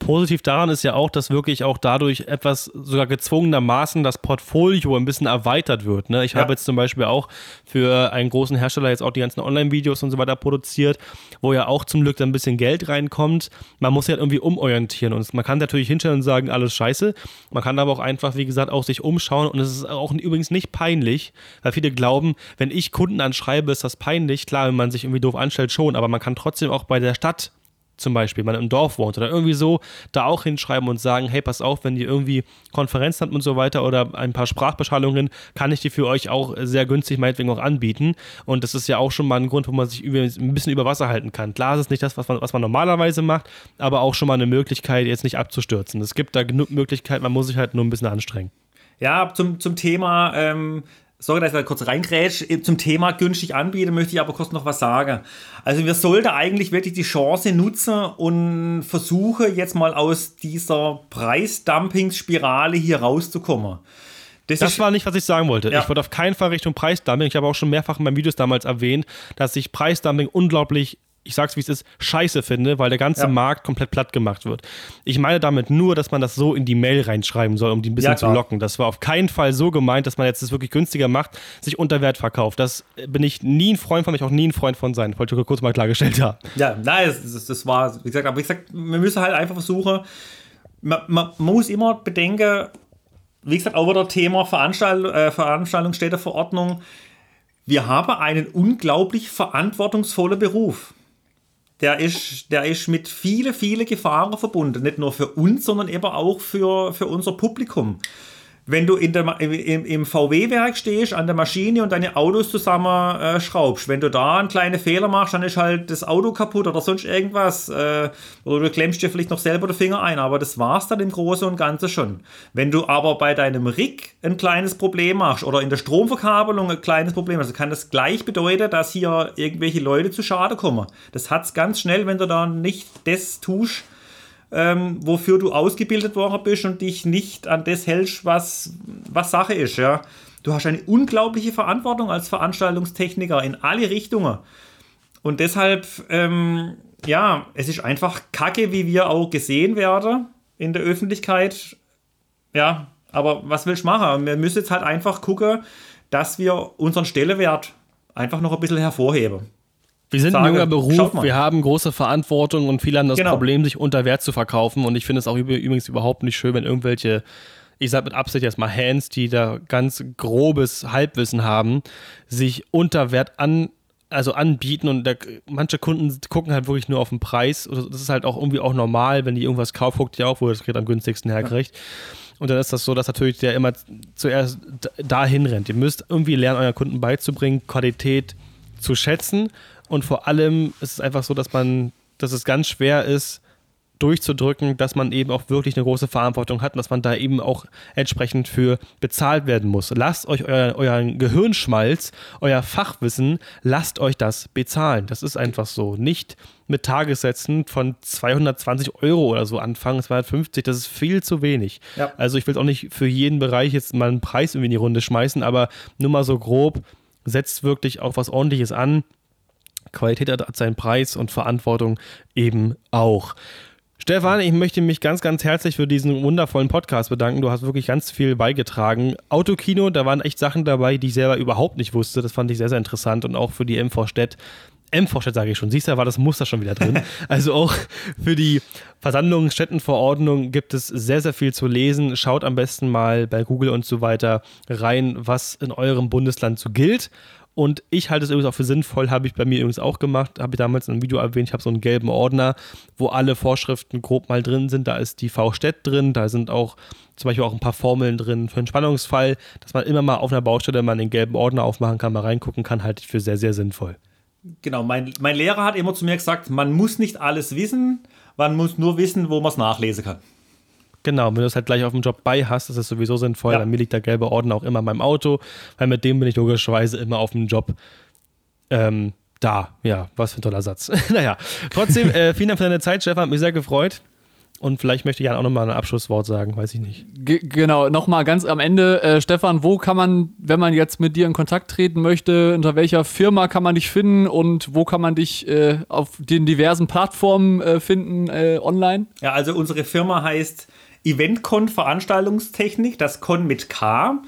positiv daran ist ja auch, dass wirklich auch dadurch etwas sogar gezwungenermaßen das Portfolio ein bisschen erweitert wird. Ne? Ich ja. habe jetzt zum Beispiel auch für einen großen Hersteller jetzt auch die ganzen Online-Videos und so weiter produziert, wo ja auch zum Glück dann ein bisschen Geld reinkommt. Man muss sich halt irgendwie umorientieren und man kann natürlich hinstellen und sagen, alles scheiße. Man kann aber auch einfach, wie gesagt, auch sich umschauen und es ist auch übrigens nicht peinlich, weil viele glauben, wenn ich Kunden anschreibe, ist das peinlich. Klar, wenn man sich irgendwie doof anstellt, schon, aber man kann trotzdem auch bei der Stadt zum Beispiel, man im Dorf wohnt oder irgendwie so, da auch hinschreiben und sagen, hey, pass auf, wenn ihr irgendwie Konferenzen habt und so weiter oder ein paar Sprachbeschallungen, kann ich die für euch auch sehr günstig meinetwegen auch anbieten. Und das ist ja auch schon mal ein Grund, wo man sich ein bisschen über Wasser halten kann. Klar, es ist nicht das, was man, was man normalerweise macht, aber auch schon mal eine Möglichkeit, jetzt nicht abzustürzen. Es gibt da genug Möglichkeiten, man muss sich halt nur ein bisschen anstrengen. Ja, zum, zum Thema ähm, sorry, dass ich da kurz reingrätsch, zum Thema günstig anbieten, möchte ich aber kurz noch was sagen. Also wir sollten eigentlich wirklich die Chance nutzen und versuchen jetzt mal aus dieser Preisdumpingsspirale hier rauszukommen. Das, das war nicht, was ich sagen wollte. Ja. Ich wollte auf keinen Fall Richtung Preisdumping. Ich habe auch schon mehrfach in meinen Videos damals erwähnt, dass ich Preisdumping unglaublich ich sag's wie es ist, scheiße finde, weil der ganze ja. Markt komplett platt gemacht wird. Ich meine damit nur, dass man das so in die Mail reinschreiben soll, um die ein bisschen ja, zu locken. Das war auf keinen Fall so gemeint, dass man jetzt das wirklich günstiger macht, sich unter Wert verkauft. Das bin ich nie ein Freund von, mich auch nie ein Freund von sein. Wollte ich kurz mal klargestellt haben. Ja, nein, das, das war, wie gesagt, aber wie gesagt, wir müssen halt einfach versuchen, man, man muss immer bedenken, wie gesagt, auch wieder Thema Veranstalt, äh, Veranstaltungsstätteverordnung. Wir haben einen unglaublich verantwortungsvollen Beruf der ist, der ist mit viele, viele Gefahren verbunden. Nicht nur für uns, sondern eben auch für, für unser Publikum wenn du in der, im, im VW-Werk stehst, an der Maschine und deine Autos zusammenschraubst, äh, wenn du da einen kleinen Fehler machst, dann ist halt das Auto kaputt oder sonst irgendwas. Äh, oder du klemmst dir vielleicht noch selber den Finger ein, aber das war's dann im Großen und Ganzen schon. Wenn du aber bei deinem Rig ein kleines Problem machst oder in der Stromverkabelung ein kleines Problem also kann das gleich bedeuten, dass hier irgendwelche Leute zu Schade kommen. Das hat's ganz schnell, wenn du da nicht das tust, ähm, wofür du ausgebildet worden bist und dich nicht an das hältst, was, was Sache ist. Ja? Du hast eine unglaubliche Verantwortung als Veranstaltungstechniker in alle Richtungen. Und deshalb, ähm, ja, es ist einfach kacke, wie wir auch gesehen werden in der Öffentlichkeit. Ja, aber was willst du machen? Wir müssen jetzt halt einfach gucken, dass wir unseren Stellewert einfach noch ein bisschen hervorheben. Wir sind sage, ein junger Beruf, wir haben große Verantwortung und viele haben das genau. Problem, sich unter Wert zu verkaufen. Und ich finde es auch übrigens überhaupt nicht schön, wenn irgendwelche, ich sage mit Absicht jetzt mal Hands, die da ganz grobes Halbwissen haben, sich unter Wert an, also anbieten und da, manche Kunden gucken halt wirklich nur auf den Preis. Das ist halt auch irgendwie auch normal, wenn die irgendwas kaufen, guckt ja auch, wo das Gerät am günstigsten herkriegt. Ja. Und dann ist das so, dass natürlich der immer zuerst dahin rennt. Ihr müsst irgendwie lernen, euren Kunden beizubringen, Qualität zu schätzen und vor allem ist es einfach so, dass man, dass es ganz schwer ist, durchzudrücken, dass man eben auch wirklich eine große Verantwortung hat und dass man da eben auch entsprechend für bezahlt werden muss. Lasst euch euer, euren Gehirnschmalz, euer Fachwissen, lasst euch das bezahlen. Das ist einfach so. Nicht mit Tagessätzen von 220 Euro oder so anfangen, 250, das ist viel zu wenig. Ja. Also ich will auch nicht für jeden Bereich jetzt mal einen Preis irgendwie in die Runde schmeißen, aber nur mal so grob, setzt wirklich auch was ordentliches an Qualität hat seinen Preis und Verantwortung eben auch. Stefan, ich möchte mich ganz, ganz herzlich für diesen wundervollen Podcast bedanken. Du hast wirklich ganz viel beigetragen. Autokino, da waren echt Sachen dabei, die ich selber überhaupt nicht wusste. Das fand ich sehr, sehr interessant und auch für die MV Stett. MV Stett sage ich schon. Siehst du, da war das Muster schon wieder drin. Also auch für die Versammlungsstättenverordnung gibt es sehr, sehr viel zu lesen. Schaut am besten mal bei Google und so weiter rein, was in eurem Bundesland so gilt. Und ich halte es übrigens auch für sinnvoll, habe ich bei mir übrigens auch gemacht, habe ich damals in einem Video erwähnt, ich habe so einen gelben Ordner, wo alle Vorschriften grob mal drin sind. Da ist die V-Stett drin, da sind auch zum Beispiel auch ein paar Formeln drin für einen Spannungsfall, dass man immer mal auf einer Baustelle mal den gelben Ordner aufmachen kann, mal reingucken kann, halte ich für sehr, sehr sinnvoll. Genau, mein, mein Lehrer hat immer zu mir gesagt, man muss nicht alles wissen, man muss nur wissen, wo man es nachlesen kann. Genau, wenn du es halt gleich auf dem Job bei hast, ist das sowieso sinnvoll. Ja. Dann mir liegt der gelbe Orden auch immer in meinem Auto, weil mit dem bin ich logischerweise immer auf dem Job ähm, da. Ja, was für ein toller Satz. naja, trotzdem, äh, vielen Dank für deine Zeit, Stefan, hat mich sehr gefreut. Und vielleicht möchte Jan auch nochmal ein Abschlusswort sagen, weiß ich nicht. G genau, nochmal ganz am Ende. Äh, Stefan, wo kann man, wenn man jetzt mit dir in Kontakt treten möchte, unter welcher Firma kann man dich finden und wo kann man dich äh, auf den diversen Plattformen äh, finden äh, online? Ja, also unsere Firma heißt Eventcon Veranstaltungstechnik, das Con mit K.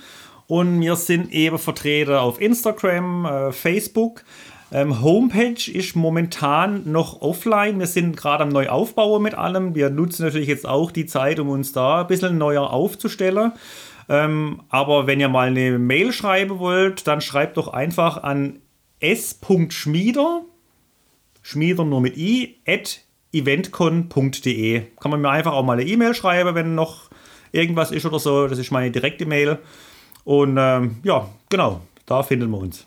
Und wir sind eben Vertreter auf Instagram, äh, Facebook. Ähm, Homepage ist momentan noch offline. Wir sind gerade am Neuaufbauen mit allem. Wir nutzen natürlich jetzt auch die Zeit, um uns da ein bisschen neuer aufzustellen. Ähm, aber wenn ihr mal eine Mail schreiben wollt, dann schreibt doch einfach an s.schmieder, Schmieder nur mit i, at eventcon.de. Kann man mir einfach auch mal eine E-Mail schreiben, wenn noch irgendwas ist oder so. Das ist meine direkte Mail. Und ähm, ja, genau, da finden wir uns.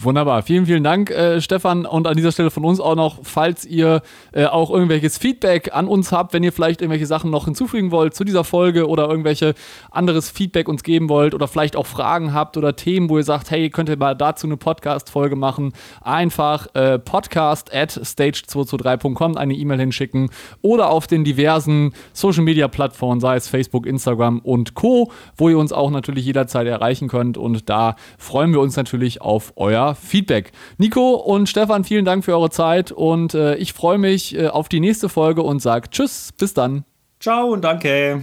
Wunderbar. Vielen, vielen Dank, äh, Stefan. Und an dieser Stelle von uns auch noch, falls ihr äh, auch irgendwelches Feedback an uns habt, wenn ihr vielleicht irgendwelche Sachen noch hinzufügen wollt zu dieser Folge oder irgendwelche anderes Feedback uns geben wollt oder vielleicht auch Fragen habt oder Themen, wo ihr sagt, hey, könnt ihr mal dazu eine Podcast-Folge machen, einfach äh, podcast at stage223.com eine E-Mail hinschicken oder auf den diversen Social-Media-Plattformen, sei es Facebook, Instagram und Co., wo ihr uns auch natürlich jederzeit erreichen könnt. Und da freuen wir uns natürlich auf euer ja, Feedback. Nico und Stefan, vielen Dank für eure Zeit und äh, ich freue mich äh, auf die nächste Folge und sage Tschüss, bis dann. Ciao und danke.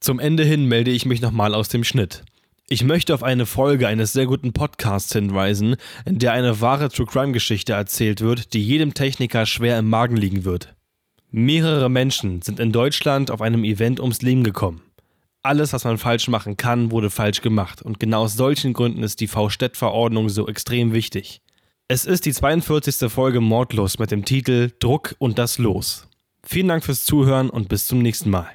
Zum Ende hin melde ich mich nochmal aus dem Schnitt. Ich möchte auf eine Folge eines sehr guten Podcasts hinweisen, in der eine wahre True Crime Geschichte erzählt wird, die jedem Techniker schwer im Magen liegen wird. Mehrere Menschen sind in Deutschland auf einem Event ums Leben gekommen. Alles, was man falsch machen kann, wurde falsch gemacht und genau aus solchen Gründen ist die V-Städt-Verordnung so extrem wichtig. Es ist die 42. Folge Mordlos mit dem Titel Druck und das Los. Vielen Dank fürs Zuhören und bis zum nächsten Mal.